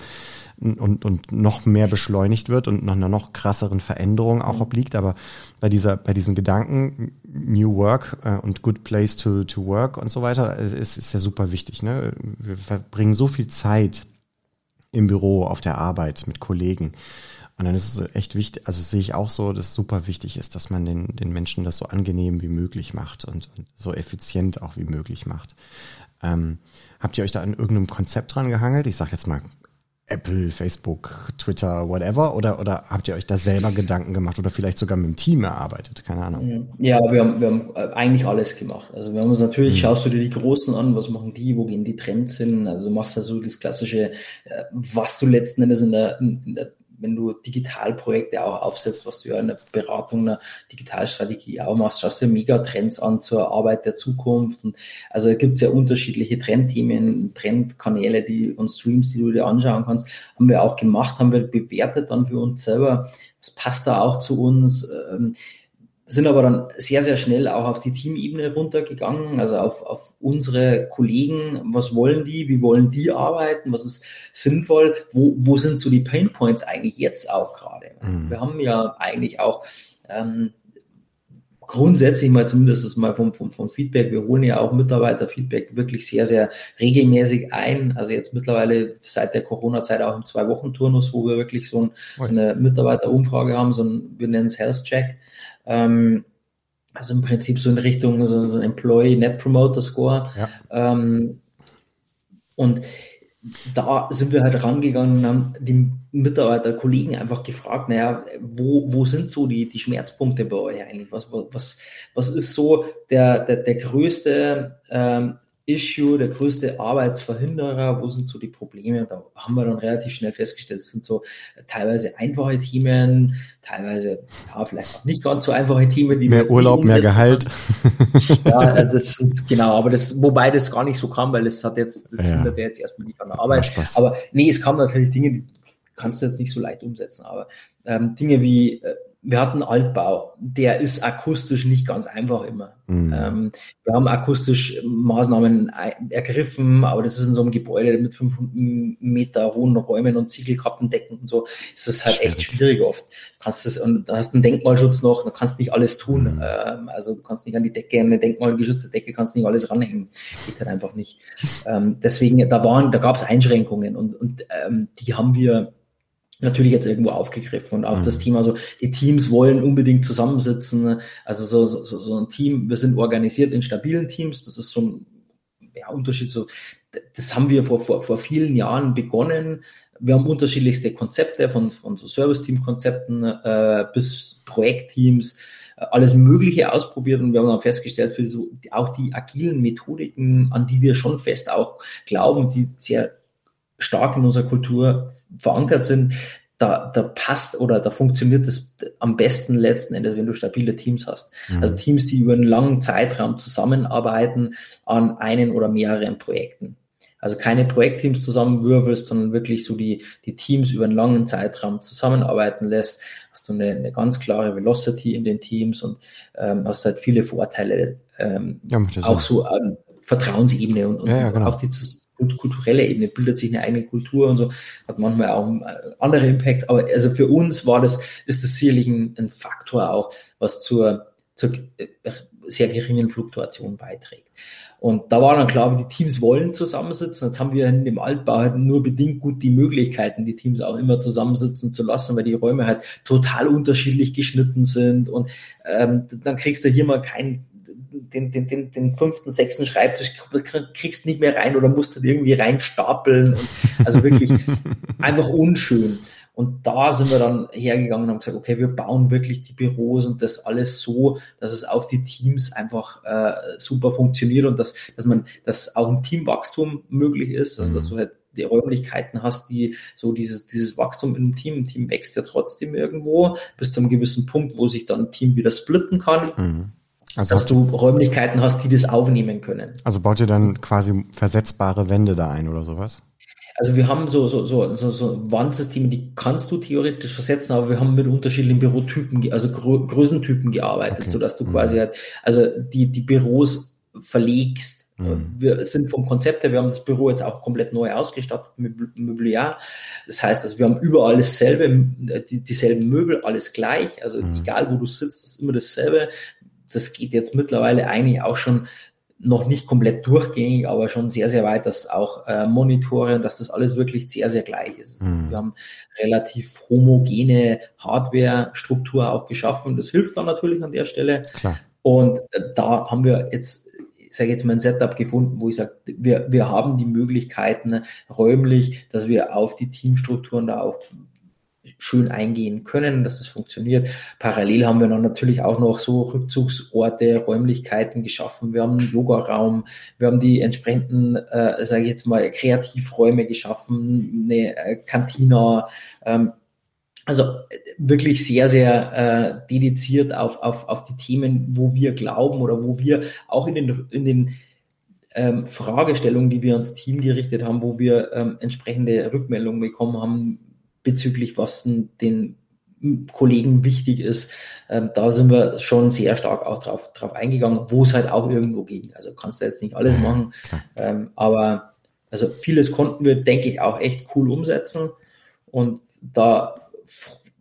und, und noch mehr beschleunigt wird und nach einer noch krasseren Veränderung auch mhm. obliegt. Aber bei dieser, bei diesem Gedanken New Work äh, und Good Place to, to Work und so weiter, ist, ist ja super wichtig. Ne? Wir verbringen so viel Zeit im Büro, auf der Arbeit mit Kollegen. Und dann ist es echt wichtig, also sehe ich auch so, dass es super wichtig ist, dass man den, den Menschen das so angenehm wie möglich macht und, und so effizient auch wie möglich macht. Ähm, habt ihr euch da an irgendeinem Konzept dran gehangelt? Ich sage jetzt mal Apple, Facebook, Twitter, whatever? Oder, oder habt ihr euch da selber Gedanken gemacht oder vielleicht sogar mit dem Team erarbeitet? Keine Ahnung. Ja, wir haben, wir haben äh, eigentlich alles gemacht. Also wir haben uns natürlich, mhm. schaust du dir die Großen an, was machen die, wo gehen die Trends hin? Also machst du so das klassische, äh, was du letzten Endes in der, in der wenn du Digitalprojekte auch aufsetzt, was du ja in der Beratung einer Digitalstrategie auch machst, schaust dir Megatrends an zur Arbeit der Zukunft. Und also da gibt es ja unterschiedliche Trendthemen, Trendkanäle, die und Streams, die du dir anschauen kannst, haben wir auch gemacht, haben wir bewertet dann für uns selber. Was passt da auch zu uns? Ähm, sind aber dann sehr, sehr schnell auch auf die Teamebene runtergegangen, also auf, auf unsere Kollegen, was wollen die, wie wollen die arbeiten, was ist sinnvoll, wo, wo sind so die Pain Points eigentlich jetzt auch gerade. Mhm. Wir haben ja eigentlich auch ähm, grundsätzlich mal zumindest mal vom, vom, vom Feedback, wir holen ja auch Mitarbeiterfeedback wirklich sehr, sehr regelmäßig ein. Also jetzt mittlerweile seit der Corona-Zeit auch im Zwei-Wochen-Turnus, wo wir wirklich so ein, eine Mitarbeiterumfrage haben, so ein, wir nennen es Health Check. Ähm, also im Prinzip so in Richtung so, so ein Employee Net Promoter Score. Ja. Ähm, und da sind wir halt rangegangen und haben die Mitarbeiter, Kollegen einfach gefragt, naja, wo, wo sind so die, die Schmerzpunkte bei euch eigentlich? Was, was, was ist so der, der, der größte ähm, Issue, der größte Arbeitsverhinderer, wo sind so die Probleme? Da haben wir dann relativ schnell festgestellt, es sind so teilweise einfache Themen, teilweise ja, vielleicht auch nicht ganz so einfache Themen, die mehr Urlaub, mehr Gehalt. (laughs) ja, also das sind genau, aber das, wobei das gar nicht so kam, weil es hat jetzt, das ja. hindert jetzt erstmal nicht an der Arbeit. Aber nee, es kamen natürlich Dinge, die kannst du jetzt nicht so leicht umsetzen, aber ähm, Dinge wie äh, wir hatten Altbau, der ist akustisch nicht ganz einfach immer. Mhm. Ähm, wir haben akustisch Maßnahmen ergriffen, aber das ist in so einem Gebäude mit 500 Meter hohen Räumen und Ziegelkappendecken und so, ist das halt schwierig. echt schwierig oft. Du kannst das, und da hast du einen Denkmalschutz noch, da kannst nicht alles tun. Mhm. Ähm, also du kannst nicht an die Decke, eine denkmalgeschützte Decke, kannst nicht alles ranhängen. Geht halt einfach nicht. Ähm, deswegen, da waren, da gab es Einschränkungen und, und ähm, die haben wir natürlich jetzt irgendwo aufgegriffen und auch mhm. das Thema so, die Teams wollen unbedingt zusammensitzen, also so, so, so ein Team, wir sind organisiert in stabilen Teams, das ist so ein ja, Unterschied so, das haben wir vor, vor, vor vielen Jahren begonnen. Wir haben unterschiedlichste Konzepte von, von so Service-Team-Konzepten äh, bis Projektteams, äh, alles Mögliche ausprobiert und wir haben dann festgestellt, für so auch die agilen Methodiken, an die wir schon fest auch glauben, die sehr stark in unserer Kultur verankert sind, da, da passt oder da funktioniert das am besten letzten Endes, wenn du stabile Teams hast. Mhm. Also Teams, die über einen langen Zeitraum zusammenarbeiten an einen oder mehreren Projekten. Also keine Projektteams zusammenwürfelst, sondern wirklich so die, die Teams über einen langen Zeitraum zusammenarbeiten lässt, hast du eine, eine ganz klare Velocity in den Teams und ähm, hast halt viele Vorteile, ähm, ja, auch so an Vertrauensebene und, und ja, ja, genau. auch die kulturelle Ebene bildet sich eine eigene Kultur und so, hat manchmal auch äh, andere Impacts. Aber also für uns war das, ist das sicherlich ein, ein Faktor auch, was zur, zur äh, sehr geringen Fluktuation beiträgt. Und da war dann klar, die Teams wollen zusammensitzen. Jetzt haben wir in dem Altbau halt nur bedingt gut die Möglichkeiten, die Teams auch immer zusammensitzen zu lassen, weil die Räume halt total unterschiedlich geschnitten sind. Und ähm, dann kriegst du hier mal keinen den, den, den, den fünften, sechsten Schreibtisch kriegst nicht mehr rein oder musst halt irgendwie reinstapeln. Und also wirklich (laughs) einfach unschön. Und da sind wir dann hergegangen und haben gesagt, okay, wir bauen wirklich die Büros und das alles so, dass es auf die Teams einfach äh, super funktioniert und dass, dass man, dass auch ein Teamwachstum möglich ist, also dass mhm. du halt die Räumlichkeiten hast, die so dieses, dieses Wachstum im Team, ein Team wächst ja trotzdem irgendwo bis zu einem gewissen Punkt, wo sich dann ein Team wieder splitten kann. Mhm. Also dass du Räumlichkeiten hast, die das aufnehmen können. Also baut ihr dann quasi versetzbare Wände da ein oder sowas? Also wir haben so, so, so, so, so Wandsysteme, die kannst du theoretisch versetzen, aber wir haben mit unterschiedlichen Bürotypen, also Grö Größentypen gearbeitet, okay. sodass du mhm. quasi halt, also die, die Büros verlegst. Mhm. Wir sind vom Konzept her, wir haben das Büro jetzt auch komplett neu ausgestattet mit Möbliar. Das heißt, also wir haben überall dasselbe, die, dieselben Möbel, alles gleich. Also mhm. egal wo du sitzt, ist immer dasselbe. Das geht jetzt mittlerweile eigentlich auch schon noch nicht komplett durchgängig, aber schon sehr, sehr weit, dass auch äh, Monitore und dass das alles wirklich sehr, sehr gleich ist. Mhm. Wir haben relativ homogene Hardware-Struktur auch geschaffen. Das hilft dann natürlich an der Stelle. Klar. Und äh, da haben wir jetzt, ich sage jetzt mal ein Setup gefunden, wo ich sage, wir, wir haben die Möglichkeiten räumlich, dass wir auf die Teamstrukturen da auch schön eingehen können, dass das funktioniert. Parallel haben wir dann natürlich auch noch so Rückzugsorte, Räumlichkeiten geschaffen. Wir haben einen Yoga-Raum, wir haben die entsprechenden, äh, sage ich jetzt mal, Kreativräume geschaffen, eine äh, Kantina. Ähm, also äh, wirklich sehr, sehr äh, dediziert auf, auf, auf die Themen, wo wir glauben oder wo wir auch in den, in den ähm, Fragestellungen, die wir ans Team gerichtet haben, wo wir ähm, entsprechende Rückmeldungen bekommen haben, bezüglich was den Kollegen wichtig ist. Ähm, da sind wir schon sehr stark auch drauf, drauf eingegangen, wo es halt auch irgendwo ging. Also kannst du jetzt nicht alles machen, ähm, aber also vieles konnten wir, denke ich, auch echt cool umsetzen und da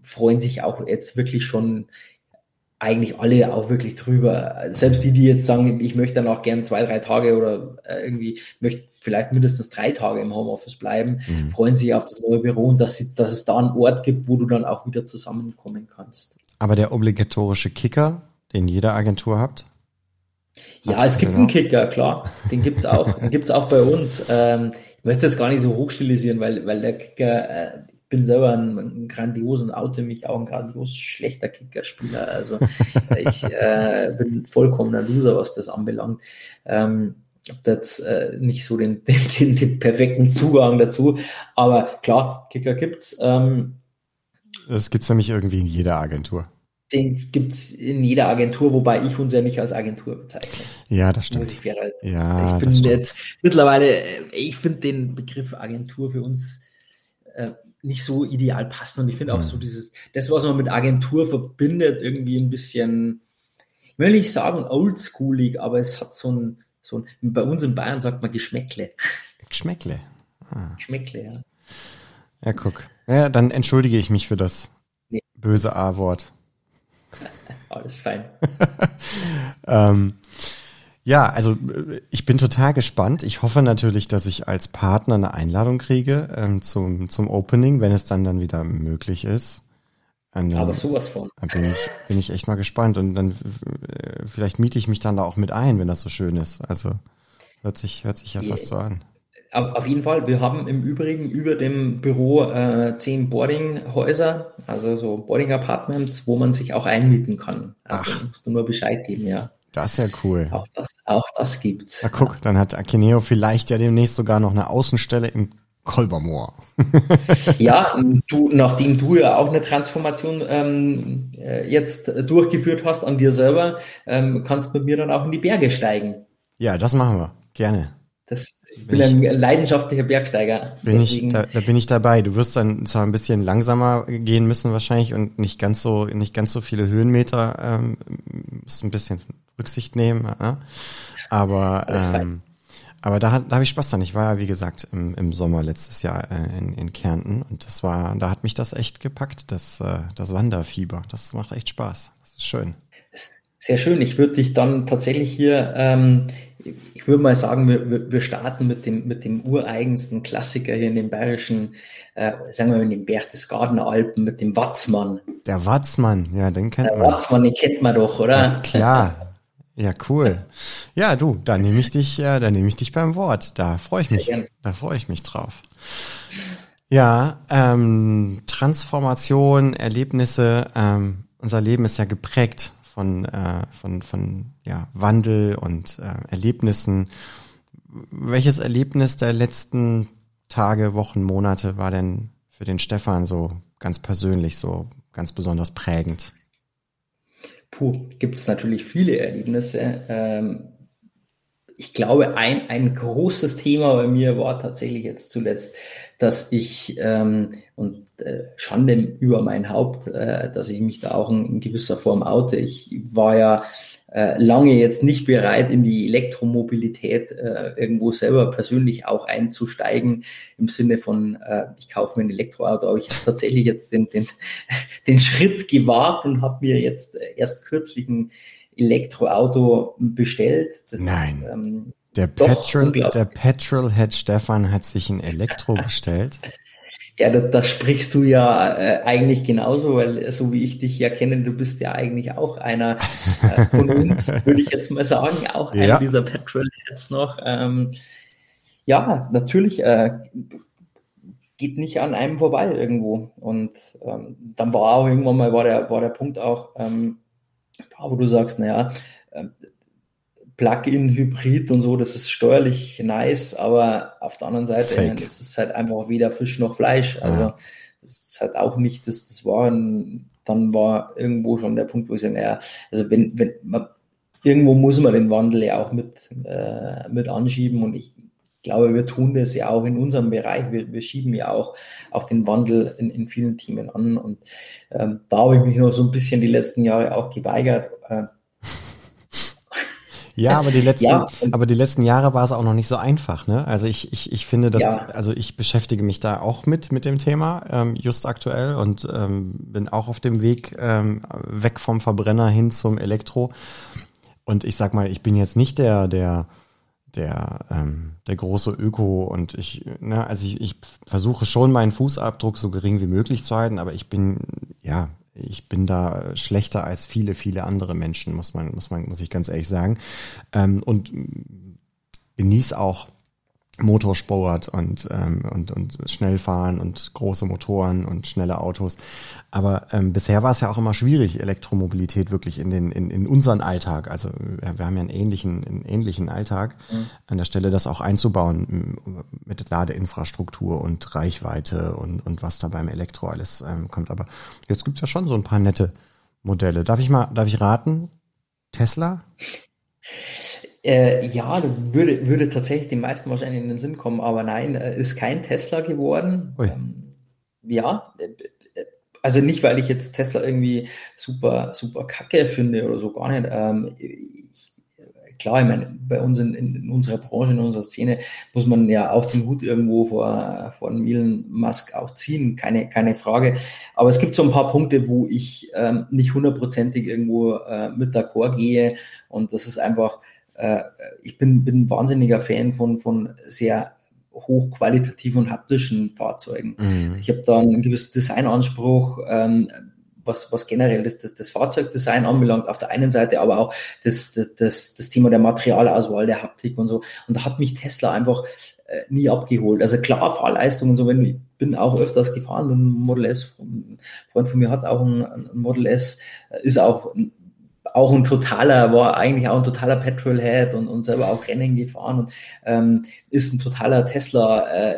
freuen sich auch jetzt wirklich schon eigentlich alle auch wirklich drüber. Selbst die, die jetzt sagen, ich möchte dann auch gern zwei, drei Tage oder äh, irgendwie möchte vielleicht mindestens drei Tage im Homeoffice bleiben, mhm. freuen sich auf das neue Büro und dass, sie, dass es da einen Ort gibt, wo du dann auch wieder zusammenkommen kannst. Aber der obligatorische Kicker, den jede Agentur habt? Ja, es gibt einen Kicker, klar. Den gibt's auch. Den gibt's auch bei uns. Ähm, ich möchte jetzt gar nicht so hochstilisieren, weil, weil der Kicker, äh, bin selber ein, ein grandios und oute mich auch ein grandios schlechter Kickerspieler. Also ich äh, bin vollkommener Loser, was das anbelangt. Ähm, jetzt äh, nicht so (laughs) den, den, den, perfekten Zugang dazu, aber klar, Kicker gibt's. Ähm, das gibt's nämlich irgendwie in jeder Agentur. Den gibt's in jeder Agentur, wobei ich uns ja nicht als Agentur bezeichne. Ja, das stimmt. Ich, ja, ich bin jetzt mittlerweile, äh, ich finde den Begriff Agentur für uns äh, nicht so ideal passen. Und ich finde auch mhm. so dieses, das, was man mit Agentur verbindet, irgendwie ein bisschen, ich will nicht sagen oldschoolig, aber es hat so ein, so bei uns in Bayern sagt man Geschmäckle. (laughs) Geschmäckle. Ah. Geschmäckle, ja. Ja, guck. Ja, dann entschuldige ich mich für das nee. böse A-Wort. (laughs) Alles fein. (laughs) ähm, ja, also ich bin total gespannt. Ich hoffe natürlich, dass ich als Partner eine Einladung kriege ähm, zum, zum Opening, wenn es dann dann wieder möglich ist. Dann, Aber sowas von. Dann bin ich, bin ich echt mal gespannt und dann äh, vielleicht miete ich mich dann da auch mit ein, wenn das so schön ist. Also Hört sich, hört sich ja fast so an. Auf, jeden Fall. Wir haben im Übrigen über dem Büro äh, zehn Boardinghäuser, also so Boarding Apartments, wo man sich auch einmieten kann. Also Ach. musst du nur Bescheid geben, ja. Das ist ja cool. Auch das, auch das gibt's. Na guck, dann hat Akineo vielleicht ja demnächst sogar noch eine Außenstelle im Kolbermoor. (laughs) ja, du, nachdem du ja auch eine Transformation ähm, äh, jetzt durchgeführt hast an dir selber, ähm, kannst mit mir dann auch in die Berge steigen. Ja, das machen wir. Gerne. Das, ich bin, bin ein leidenschaftlicher Bergsteiger. Bin ich, da, da, bin ich dabei. Du wirst dann zwar ein bisschen langsamer gehen müssen wahrscheinlich und nicht ganz so, nicht ganz so viele Höhenmeter, ähm, musst ein bisschen Rücksicht nehmen, ja? aber ähm, aber da, da habe ich Spaß dran. Ich war ja, wie gesagt, im, im Sommer letztes Jahr äh, in, in Kärnten und das war, da hat mich das echt gepackt, das, äh, das Wanderfieber. Das macht echt Spaß. Das ist schön. Sehr schön. Ich würde dich dann tatsächlich hier, ähm, ich würde mal sagen, wir, wir starten mit dem, mit dem ureigensten Klassiker hier in den bayerischen, äh, sagen wir mal in den Berchtesgadener Alpen, mit dem Watzmann. Der Watzmann, ja, den kennt Der man. Der Watzmann, den kennt man doch, oder? Ja, klar. Ja, cool. Ja, du, da nehme ich dich, ja, da nehme ich dich beim Wort. Da freue ich mich, da freue ich mich drauf. Ja, ähm, Transformation, Erlebnisse, ähm, unser Leben ist ja geprägt von, äh, von, von ja, Wandel und äh, Erlebnissen. Welches Erlebnis der letzten Tage, Wochen, Monate war denn für den Stefan so ganz persönlich, so ganz besonders prägend? Puh, gibt es natürlich viele Erlebnisse. Ähm, ich glaube, ein, ein großes Thema bei mir war tatsächlich jetzt zuletzt, dass ich, ähm, und äh, Schande über mein Haupt, äh, dass ich mich da auch in, in gewisser Form oute. Ich war ja lange jetzt nicht bereit, in die Elektromobilität äh, irgendwo selber persönlich auch einzusteigen, im Sinne von, äh, ich kaufe mir ein Elektroauto, aber ich habe tatsächlich jetzt den, den, (laughs) den Schritt gewagt und habe mir jetzt erst kürzlich ein Elektroauto bestellt. Das, Nein. Ähm, der Petrol, der Petrolhead Stefan hat sich ein Elektro bestellt. (laughs) Ja, da, da sprichst du ja äh, eigentlich genauso, weil äh, so wie ich dich ja kenne, du bist ja eigentlich auch einer äh, von uns, (laughs) würde ich jetzt mal sagen, auch ja. einer dieser Petrolheads noch. Ähm, ja, natürlich äh, geht nicht an einem vorbei irgendwo. Und ähm, dann war auch irgendwann mal war der, war der Punkt auch, ähm, wo du sagst, naja, äh, Plug-in-Hybrid und so, das ist steuerlich nice, aber auf der anderen Seite Fake. ist es halt einfach weder Fisch noch Fleisch. Also das ist halt auch nicht, das, das war ein, dann war irgendwo schon der Punkt, wo ich sage, naja, also wenn, wenn man, irgendwo muss man den Wandel ja auch mit, äh, mit anschieben und ich glaube, wir tun das ja auch in unserem Bereich. Wir, wir schieben ja auch, auch den Wandel in, in vielen Themen an und ähm, da habe ich mich noch so ein bisschen die letzten Jahre auch geweigert. Äh, ja, aber die letzten, ja, aber die letzten Jahre war es auch noch nicht so einfach, ne? Also ich, ich, ich finde, dass, ja. also ich beschäftige mich da auch mit, mit dem Thema, ähm, just aktuell und ähm, bin auch auf dem Weg ähm, weg vom Verbrenner hin zum Elektro. Und ich sag mal, ich bin jetzt nicht der, der, der, ähm, der große Öko und ich, ne, also ich, ich versuche schon meinen Fußabdruck so gering wie möglich zu halten, aber ich bin, ja, ich bin da schlechter als viele, viele andere Menschen, muss man, muss man, muss ich ganz ehrlich sagen. Ähm, und genieße auch Motorsport und, ähm, und, und Schnellfahren und große Motoren und schnelle Autos. Aber ähm, bisher war es ja auch immer schwierig, Elektromobilität wirklich in, den, in, in unseren Alltag, also wir, wir haben ja einen ähnlichen, einen ähnlichen Alltag, mhm. an der Stelle das auch einzubauen mit Ladeinfrastruktur und Reichweite und, und was da beim Elektro alles ähm, kommt. Aber jetzt gibt's ja schon so ein paar nette Modelle. Darf ich mal, darf ich raten? Tesla? Äh, ja, würde, würde tatsächlich den meisten wahrscheinlich in den Sinn kommen, aber nein, äh, ist kein Tesla geworden. Ähm, ja, äh, äh, also nicht, weil ich jetzt Tesla irgendwie super, super kacke finde oder so gar nicht. Ähm, ich, klar, ich meine, bei uns in, in, unserer Branche, in unserer Szene muss man ja auch den Hut irgendwo vor, vor Elon Musk auch ziehen, keine, keine Frage. Aber es gibt so ein paar Punkte, wo ich ähm, nicht hundertprozentig irgendwo äh, mit d'accord gehe und das ist einfach, ich bin, bin ein wahnsinniger Fan von, von sehr hochqualitativen und haptischen Fahrzeugen. Mhm. Ich habe da einen gewissen Designanspruch, ähm, was, was generell das, das, das Fahrzeugdesign anbelangt, auf der einen Seite, aber auch das, das, das Thema der Materialauswahl, der Haptik und so. Und da hat mich Tesla einfach äh, nie abgeholt. Also klar, Fahrleistung und so, wenn ich bin auch öfters gefahren, ein Model S, ein Freund von mir hat auch ein, ein Model S, äh, ist auch auch ein totaler, war eigentlich auch ein totaler Petrolhead und, und selber auch Rennen gefahren und ähm, ist ein totaler Tesla äh,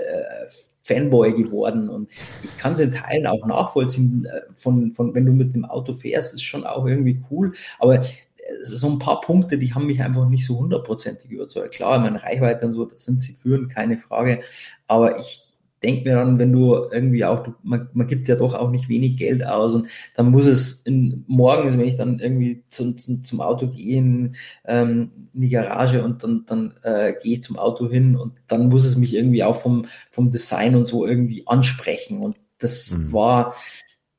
Fanboy geworden und ich kann es in Teilen auch nachvollziehen, äh, von, von wenn du mit dem Auto fährst, ist schon auch irgendwie cool, aber so ein paar Punkte, die haben mich einfach nicht so hundertprozentig überzeugt. Klar, meine Reichweite und so, das sind sie führen, keine Frage, aber ich denke mir dann, wenn du irgendwie auch, man, man gibt ja doch auch nicht wenig Geld aus und dann muss es in, morgens, wenn ich dann irgendwie zum, zum, zum Auto gehe in, ähm, in die Garage und dann, dann äh, gehe ich zum Auto hin und dann muss es mich irgendwie auch vom, vom Design und so irgendwie ansprechen und das mhm. war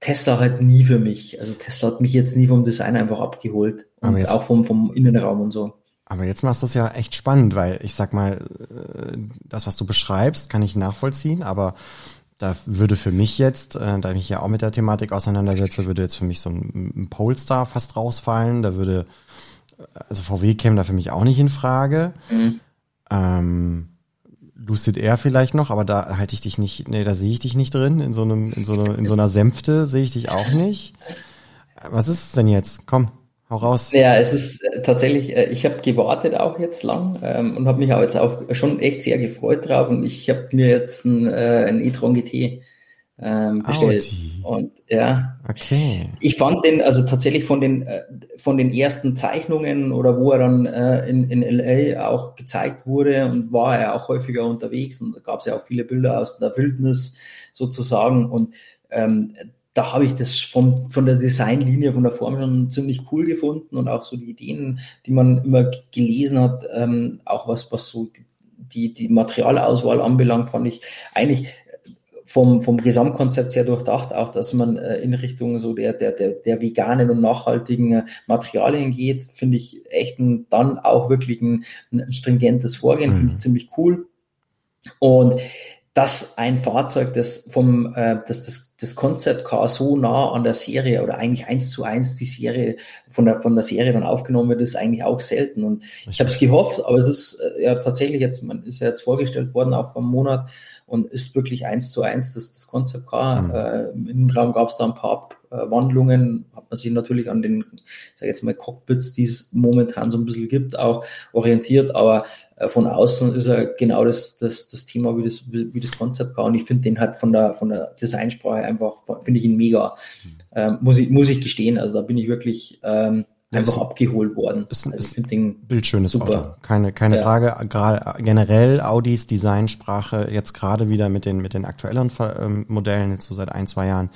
Tesla halt nie für mich. Also Tesla hat mich jetzt nie vom Design einfach abgeholt und auch vom, vom Innenraum und so. Aber jetzt machst du es ja echt spannend, weil ich sag mal, äh, das, was du beschreibst, kann ich nachvollziehen, aber da würde für mich jetzt, äh, da ich mich ja auch mit der Thematik auseinandersetze, würde jetzt für mich so ein, ein Polestar fast rausfallen. Da würde, also VW käme da für mich auch nicht in Frage. Mhm. Ähm, Lucid Air vielleicht noch, aber da halte ich dich nicht, nee, da sehe ich dich nicht drin. In so einem, in so, einer, in so einer Sänfte sehe ich dich auch nicht. Was ist es denn jetzt? Komm. Hau raus. Ja, es ist äh, tatsächlich, äh, ich habe gewartet auch jetzt lang ähm, und habe mich auch jetzt auch schon echt sehr gefreut drauf und ich habe mir jetzt ein, äh, ein e-tron GT ähm, bestellt. Audi. Und ja, okay. ich fand den, also tatsächlich von den äh, von den ersten Zeichnungen oder wo er dann äh, in, in LA auch gezeigt wurde und war er auch häufiger unterwegs und da gab es ja auch viele Bilder aus der Wildnis sozusagen und ähm, da habe ich das von, von der Designlinie, von der Form schon ziemlich cool gefunden und auch so die Ideen, die man immer gelesen hat, ähm, auch was, was so die, die Materialauswahl anbelangt, fand ich eigentlich vom, vom Gesamtkonzept sehr durchdacht, auch dass man äh, in Richtung so der, der, der, der veganen und nachhaltigen äh, Materialien geht, finde ich echt ein, dann auch wirklich ein, ein stringentes Vorgehen, mhm. finde ich ziemlich cool. Und dass ein Fahrzeug, das vom äh, das, das, das Concept Car so nah an der Serie oder eigentlich eins zu eins die Serie von der von der Serie dann aufgenommen wird, ist eigentlich auch selten. Und ich habe es gehofft, aber es ist äh, ja tatsächlich jetzt, man ist ja jetzt vorgestellt worden, auch vom Monat und ist wirklich eins zu eins das, das Concept Car. Mhm. Äh, Im Innenraum gab es da ein paar Abwandlungen, hat man sich natürlich an den, sag jetzt mal, Cockpits, die es momentan so ein bisschen gibt, auch orientiert, aber äh, von außen ist er genau das, das, das Thema wie das, wie das Konzept war. Und ich finde den halt von der, von der Designsprache einfach, finde ich ihn mega. Mhm. Ähm, muss ich, muss ich gestehen. Also da bin ich wirklich, ähm, einfach abgeholt worden. Ist, also ist ein bildschönes super. Auto. Keine, keine ja. Frage. Gerade generell Audis Designsprache jetzt gerade wieder mit den mit den aktuelleren ähm, Modellen jetzt so seit ein zwei Jahren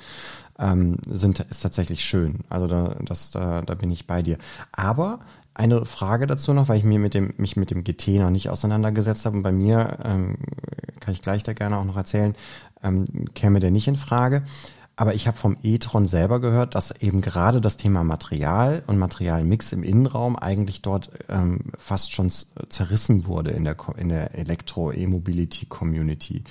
ähm, sind ist tatsächlich schön. Also da das da, da bin ich bei dir. Aber eine Frage dazu noch, weil ich mir mit dem, mich mit dem GT noch nicht auseinandergesetzt habe. Und bei mir, ähm, kann ich gleich da gerne auch noch erzählen, ähm, käme der nicht in Frage. Aber ich habe vom e-tron selber gehört, dass eben gerade das Thema Material und Materialmix im Innenraum eigentlich dort ähm, fast schon zerrissen wurde in der, in der Elektro-E-Mobility-Community.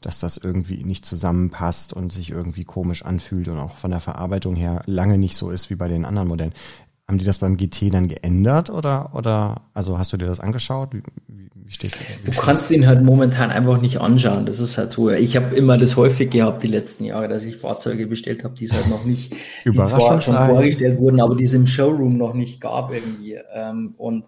Dass das irgendwie nicht zusammenpasst und sich irgendwie komisch anfühlt und auch von der Verarbeitung her lange nicht so ist wie bei den anderen Modellen. Haben die das beim GT dann geändert oder, oder also hast du dir das angeschaut? Wie, wie, wie stehst du? Wie du kannst ihn halt momentan einfach nicht anschauen. Das ist halt so. Ich habe immer das häufig gehabt, die letzten Jahre, dass ich Fahrzeuge bestellt habe, die es halt noch nicht, die zwar schon vorgestellt wurden, aber die es im Showroom noch nicht gab irgendwie. Ähm, und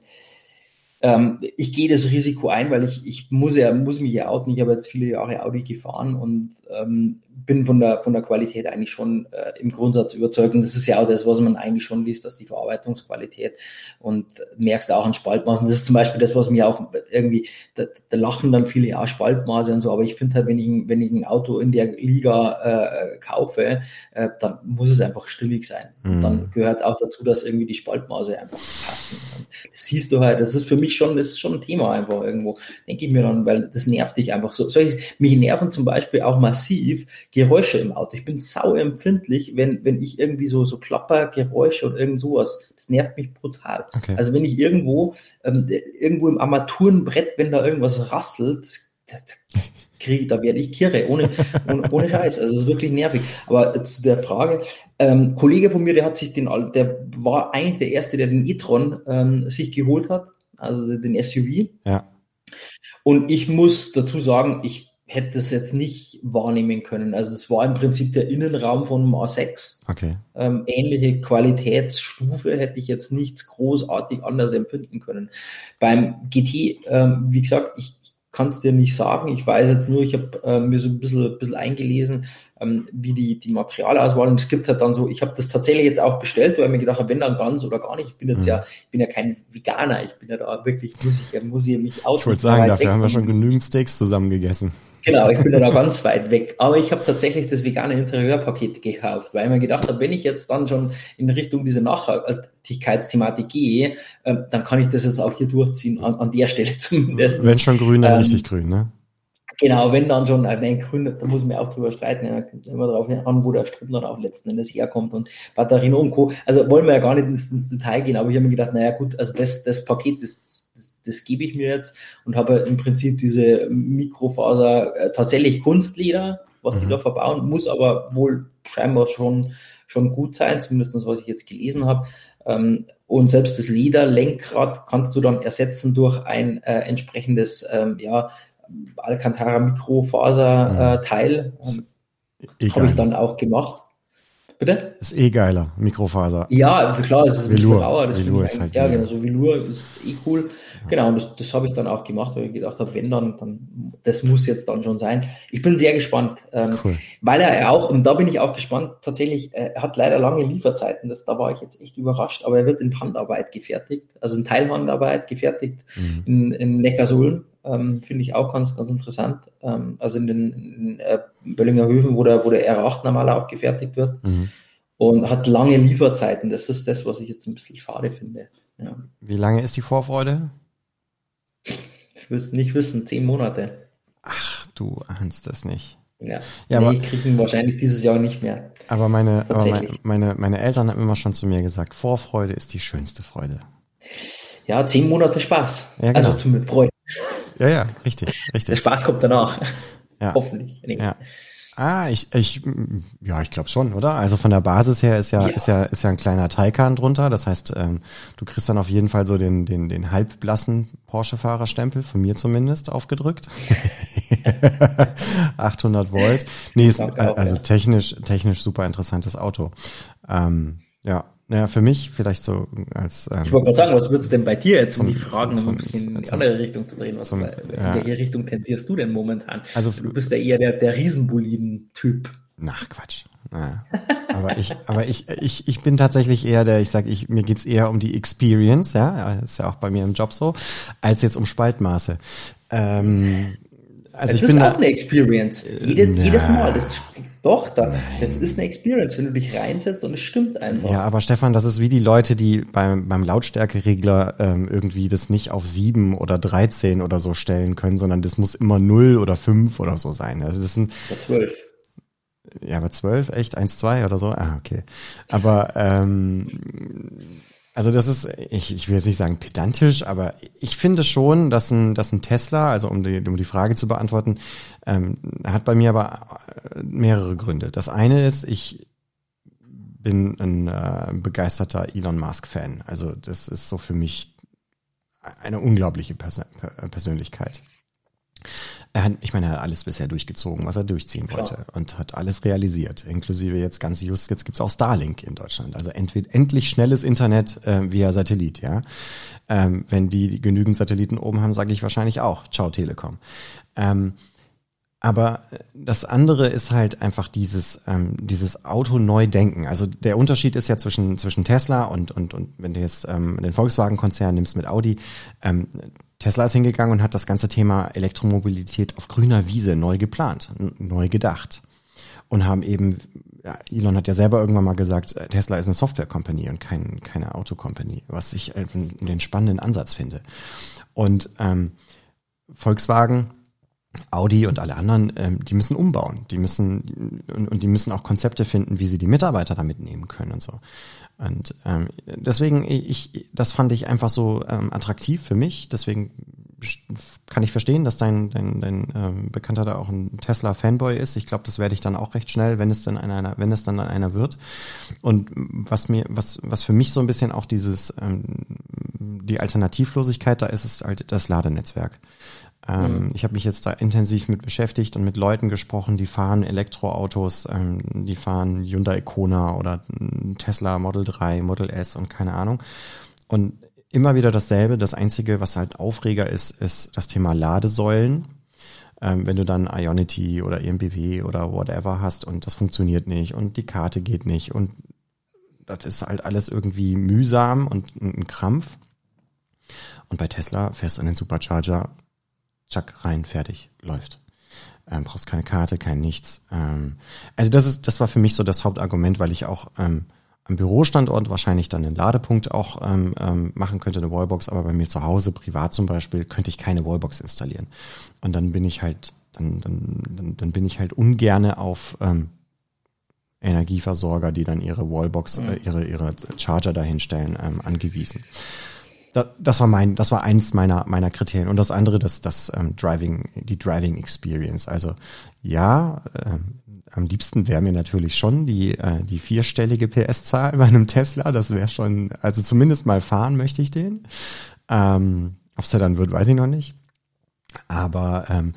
ähm, ich gehe das Risiko ein, weil ich, ich muss ja, muss mich ja outen. Ich habe jetzt viele Jahre Audi gefahren und ähm, bin von der, von der Qualität eigentlich schon äh, im Grundsatz überzeugt. Und das ist ja auch das, was man eigentlich schon liest, dass die Verarbeitungsqualität und merkst auch an Spaltmaßen. Das ist zum Beispiel das, was mir auch irgendwie, da, da lachen dann viele, ja, Spaltmaße und so, aber ich finde halt, wenn ich, wenn ich ein Auto in der Liga äh, kaufe, äh, dann muss es einfach stimmig sein. Mhm. Dann gehört auch dazu, dass irgendwie die Spaltmaße einfach passen. Und das siehst du halt, das ist für mich schon, das ist schon ein Thema einfach irgendwo, denke ich mir dann, weil das nervt dich einfach so. Solches, mich nerven zum Beispiel auch massiv Geräusche im Auto. Ich bin sau empfindlich, wenn, wenn ich irgendwie so, so Klappergeräusche oder irgend sowas, das nervt mich brutal. Okay. Also wenn ich irgendwo, ähm, irgendwo im Armaturenbrett, wenn da irgendwas rasselt, das, krieg, da werde ich kirre, ohne, (laughs) ohne, ohne Scheiß. Also es ist wirklich nervig. Aber zu der Frage, ähm, Kollege von mir, der hat sich den, der war eigentlich der Erste, der den e-tron ähm, sich geholt hat, also den SUV. Ja. Und ich muss dazu sagen, ich hätte es jetzt nicht wahrnehmen können. Also es war im Prinzip der Innenraum von einem A6. Okay. Ähm, ähnliche Qualitätsstufe hätte ich jetzt nichts großartig anders empfinden können. Beim GT, ähm, wie gesagt, ich, kann es dir nicht sagen. Ich weiß jetzt nur, ich habe äh, mir so ein bisschen, ein bisschen eingelesen, ähm, wie die, die Materialauswahl und es gibt halt dann so, ich habe das tatsächlich jetzt auch bestellt, weil ich mir gedacht habe, wenn dann ganz oder gar nicht. Ich bin jetzt mhm. ja, ich bin ja kein Veganer, ich bin ja da wirklich, muss ich, muss ich mich aus. Ich wollte sagen, dafür haben wir schon genügend Steaks zusammen gegessen. Genau, ich bin ja da (laughs) ganz weit weg. Aber ich habe tatsächlich das vegane Interieurpaket gekauft, weil ich mir gedacht habe, wenn ich jetzt dann schon in Richtung dieser Nachhaltigkeitsthematik gehe, äh, dann kann ich das jetzt auch hier durchziehen, an, an der Stelle (laughs) zumindest. Wenn schon grün, dann ähm, richtig grün, ne? Genau, wenn dann schon, äh, grün, da muss man auch drüber streiten, ja, kommt immer darauf an, wo der Strom dann auch letzten Endes herkommt und Batterien und Co. Also wollen wir ja gar nicht ins, ins Detail gehen, aber ich habe mir gedacht, naja gut, also das, das Paket, das, das das gebe ich mir jetzt und habe im Prinzip diese Mikrofaser äh, tatsächlich Kunstleder, was mhm. sie da verbauen, muss aber wohl scheinbar schon, schon gut sein, zumindest das, was ich jetzt gelesen habe. Ähm, und selbst das Lederlenkrad kannst du dann ersetzen durch ein äh, entsprechendes ähm, ja, Alcantara Mikrofaser äh, Teil. Ähm, habe ich dann auch gemacht. Bitte? Ist eh geiler, Mikrofaser. Ja, klar, es ist Velour. ein bisschen rauer. Das Velour ist halt ja, genau, so Velour ist eh cool. Genau, und das, das habe ich dann auch gemacht, weil ich gedacht habe, wenn dann, dann, das muss jetzt dann schon sein. Ich bin sehr gespannt, ähm, cool. weil er auch, und da bin ich auch gespannt, tatsächlich, äh, er hat leider lange Lieferzeiten, das, da war ich jetzt echt überrascht, aber er wird in Handarbeit gefertigt, also in Teilhandarbeit gefertigt mhm. in, in Neckarsulm. Ähm, Finde ich auch ganz, ganz interessant. Ähm, also in den in, äh, Böllinger Höfen, wo der, wo der R8 normaler auch gefertigt wird. Mhm. Und hat lange Lieferzeiten. Das ist das, was ich jetzt ein bisschen schade finde. Ja. Wie lange ist die Vorfreude? Ich will es nicht wissen, zehn Monate. Ach, du ahnst das nicht. Ja, ja nee, aber, ich kriege ihn wahrscheinlich dieses Jahr nicht mehr. Aber meine, aber meine, meine, meine Eltern haben immer schon zu mir gesagt, Vorfreude ist die schönste Freude. Ja, zehn Monate Spaß. Ja, genau. Also zum Freude. Ja, ja, richtig, richtig. Der Spaß kommt danach. Ja. (laughs) Hoffentlich. Nee. Ja. Ah, ich, ich, ja, ich glaube schon, oder? Also von der Basis her ist ja, ja, ist ja, ist ja ein kleiner Taycan drunter. Das heißt, ähm, du kriegst dann auf jeden Fall so den, den, den halbblassen Porsche-Fahrerstempel, von mir zumindest, aufgedrückt. (laughs) 800 Volt. Nee, ist, also technisch, technisch super interessantes Auto. Ähm, ja, naja, für mich vielleicht so als. Ähm, ich wollte gerade sagen, was würdest du denn bei dir jetzt, um die Fragen zum, um ein bisschen zum, in die andere Richtung zu drehen? Was zum, bei, in ja. welche Richtung tendierst du denn momentan? Also du bist ja eher der, der Riesenboliden-Typ. Nach Quatsch. Naja. aber ich, aber ich, ich, ich bin tatsächlich eher der, ich sage, ich, mir geht's eher um die Experience, ja, ist ja auch bei mir im Job so, als jetzt um Spaltmaße. Ähm, also es ich ist bin auch da, eine Experience. Jedes, ja, jedes Mal. Das, doch, da, das ist eine Experience, wenn du dich reinsetzt und es stimmt einfach. Ja, aber Stefan, das ist wie die Leute, die beim, beim Lautstärkeregler ähm, irgendwie das nicht auf sieben oder 13 oder so stellen können, sondern das muss immer null oder fünf oder so sein. Also das sind. Ja, 12. Ja, aber zwölf, echt? Eins, zwei oder so? Ah, okay. Aber ähm, also das ist, ich, ich will jetzt nicht sagen pedantisch, aber ich finde schon, dass ein, dass ein Tesla, also um die, um die Frage zu beantworten, ähm, hat bei mir aber äh, mehrere Gründe. Das eine ist, ich bin ein äh, begeisterter Elon Musk-Fan. Also das ist so für mich eine unglaubliche Pers Persönlichkeit. Er hat, ich meine, er hat alles bisher durchgezogen, was er durchziehen wollte Klar. und hat alles realisiert, inklusive jetzt ganz just, jetzt gibt's auch Starlink in Deutschland. Also entweder endlich schnelles Internet äh, via Satellit, ja. Ähm, wenn die genügend Satelliten oben haben, sage ich wahrscheinlich auch, ciao Telekom. Ähm, aber das andere ist halt einfach dieses, ähm, dieses Auto-Neu-Denken. Also der Unterschied ist ja zwischen, zwischen Tesla und, und, und wenn du jetzt ähm, den Volkswagen-Konzern nimmst mit Audi, ähm, Tesla ist hingegangen und hat das ganze Thema Elektromobilität auf grüner Wiese neu geplant, neu gedacht. Und haben eben, ja, Elon hat ja selber irgendwann mal gesagt, äh, Tesla ist eine Software-Company und kein, keine Auto-Company, was ich den spannenden Ansatz finde. Und ähm, Volkswagen, Audi und alle anderen, ähm, die müssen umbauen. Die müssen und, und die müssen auch Konzepte finden, wie sie die Mitarbeiter da mitnehmen können und so. Und ähm, deswegen, ich, das fand ich einfach so ähm, attraktiv für mich. Deswegen kann ich verstehen, dass dein, dein, dein ähm, Bekannter da auch ein Tesla-Fanboy ist. Ich glaube, das werde ich dann auch recht schnell, wenn es dann einer, wenn es dann einer wird. Und was mir, was, was für mich so ein bisschen auch dieses ähm, die Alternativlosigkeit da ist, ist halt das Ladenetzwerk. Ähm, mhm. Ich habe mich jetzt da intensiv mit beschäftigt und mit Leuten gesprochen, die fahren Elektroautos, ähm, die fahren Hyundai Kona oder Tesla Model 3, Model S und keine Ahnung. Und immer wieder dasselbe. Das Einzige, was halt Aufreger ist, ist das Thema Ladesäulen. Ähm, wenn du dann Ionity oder EMBW oder whatever hast und das funktioniert nicht und die Karte geht nicht und das ist halt alles irgendwie mühsam und ein Krampf. Und bei Tesla fährst du an den Supercharger, zack, rein, fertig, läuft. Ähm, brauchst keine Karte, kein nichts. Ähm, also das ist, das war für mich so das Hauptargument, weil ich auch ähm, am Bürostandort wahrscheinlich dann einen Ladepunkt auch ähm, ähm, machen könnte, eine Wallbox, aber bei mir zu Hause, privat zum Beispiel, könnte ich keine Wallbox installieren. Und dann bin ich halt, dann, dann, dann, dann bin ich halt ungerne auf ähm, Energieversorger, die dann ihre Wallbox, mhm. äh, ihre, ihre Charger dahinstellen, ähm, angewiesen das, das war mein, das war eins meiner meiner Kriterien und das andere, das das ähm, Driving, die Driving Experience. Also ja, ähm, am liebsten wäre mir natürlich schon die äh, die vierstellige PS-Zahl bei einem Tesla. Das wäre schon, also zumindest mal fahren möchte ich den. Ähm, Ob es ja dann wird, weiß ich noch nicht. Aber ähm,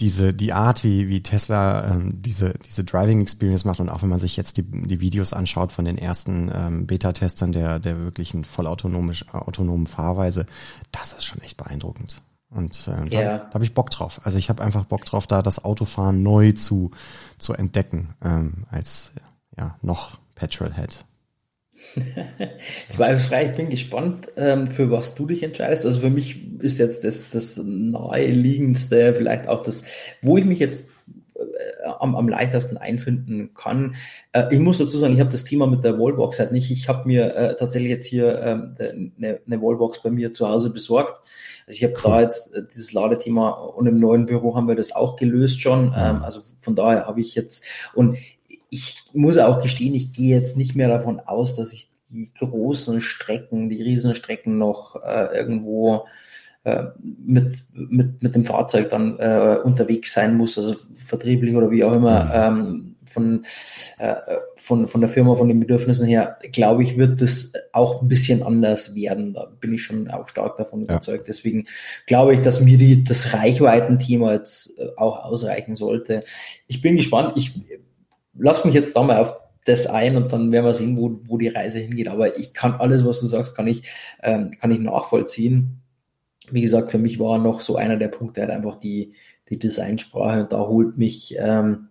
diese, die Art, wie, wie Tesla ähm, diese, diese Driving Experience macht und auch wenn man sich jetzt die, die Videos anschaut von den ersten ähm, Beta-Testern der, der wirklichen vollautonomisch autonomen Fahrweise, das ist schon echt beeindruckend. Und äh, yeah. da, da habe ich Bock drauf. Also ich habe einfach Bock drauf, da das Autofahren neu zu, zu entdecken, ähm, als ja, noch Petrolhead. (laughs) Zweifelsfrei, ich bin gespannt, ähm, für was du dich entscheidest. Also für mich ist jetzt das, das naheliegendste, vielleicht auch das, wo ich mich jetzt äh, am, am leichtesten einfinden kann. Äh, ich muss dazu sagen, ich habe das Thema mit der Wallbox halt nicht. Ich habe mir äh, tatsächlich jetzt hier ähm, eine, eine Wallbox bei mir zu Hause besorgt. Also ich habe cool. da jetzt äh, dieses Ladethema und im neuen Büro haben wir das auch gelöst schon. Ähm, also von daher habe ich jetzt und ich muss auch gestehen, ich gehe jetzt nicht mehr davon aus, dass ich die großen Strecken, die Riesenstrecken noch äh, irgendwo äh, mit, mit, mit dem Fahrzeug dann äh, unterwegs sein muss, also vertrieblich oder wie auch immer. Ähm, von, äh, von, von der Firma, von den Bedürfnissen her, glaube ich, wird das auch ein bisschen anders werden. Da bin ich schon auch stark davon überzeugt. Ja. Deswegen glaube ich, dass mir die, das Reichweitenthema jetzt äh, auch ausreichen sollte. Ich bin gespannt. Ich lass mich jetzt da mal auf das ein und dann werden wir sehen, wo, wo die Reise hingeht. Aber ich kann alles, was du sagst, kann ich, ähm, kann ich nachvollziehen. Wie gesagt, für mich war noch so einer der Punkte halt einfach die, die Designsprache und da holt mich ähm,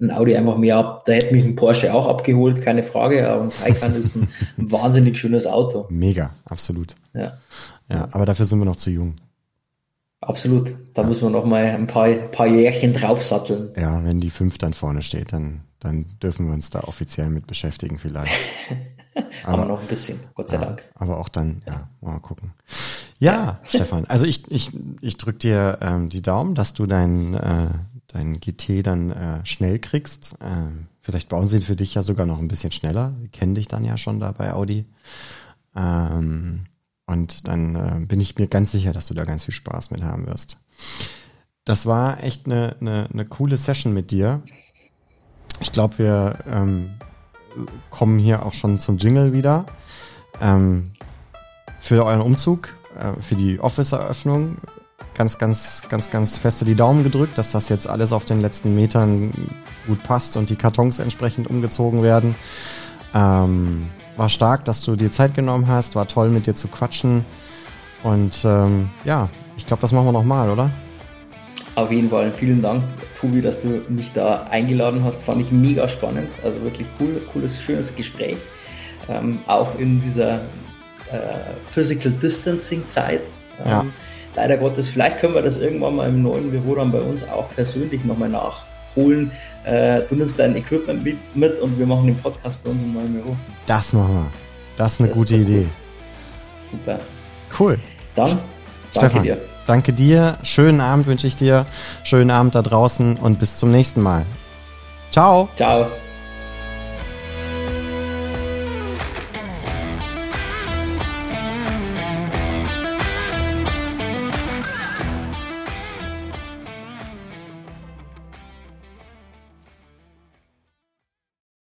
ein Audi einfach mehr ab. Da hätte mich ein Porsche auch abgeholt, keine Frage. Aber ein Taycan ist ein, ein (laughs) wahnsinnig schönes Auto. Mega, absolut. Ja. Ja, aber dafür sind wir noch zu jung. Absolut. Da ja. müssen wir noch mal ein paar, paar Jährchen draufsatteln. Ja, wenn die fünf dann vorne steht, dann, dann dürfen wir uns da offiziell mit beschäftigen vielleicht. (laughs) aber, aber noch ein bisschen, Gott sei ja, Dank. Aber auch dann, ja, mal gucken. Ja, Stefan, also ich, ich, ich drück dir ähm, die Daumen, dass du dein, äh, dein GT dann äh, schnell kriegst. Ähm, vielleicht bauen sie ihn für dich ja sogar noch ein bisschen schneller. Wir kennen dich dann ja schon da bei Audi. Ähm, und dann äh, bin ich mir ganz sicher, dass du da ganz viel Spaß mit haben wirst. Das war echt eine, eine, eine coole Session mit dir. Ich glaube, wir ähm, kommen hier auch schon zum Jingle wieder. Ähm, für euren Umzug, äh, für die Office-Eröffnung, ganz, ganz, ganz, ganz feste die Daumen gedrückt, dass das jetzt alles auf den letzten Metern gut passt und die Kartons entsprechend umgezogen werden. Ähm, war stark, dass du dir Zeit genommen hast. War toll, mit dir zu quatschen. Und ähm, ja, ich glaube, das machen wir nochmal, oder? Auf jeden Fall. Vielen Dank, Tobi, dass du mich da eingeladen hast. Fand ich mega spannend. Also wirklich cool, cooles, schönes Gespräch. Ähm, auch in dieser äh, Physical Distancing Zeit. Ähm, ja. Leider Gottes, vielleicht können wir das irgendwann mal im neuen Büro dann bei uns auch persönlich nochmal nachholen. Äh, du nimmst dein Equipment mit, und wir machen den Podcast bei uns im neuen Büro. Das machen wir. Das ist eine das gute ist so Idee. Cool. Super. Cool. Dann, danke Stefan, dir. Danke dir. Schönen Abend wünsche ich dir. Schönen Abend da draußen und bis zum nächsten Mal. Ciao. Ciao.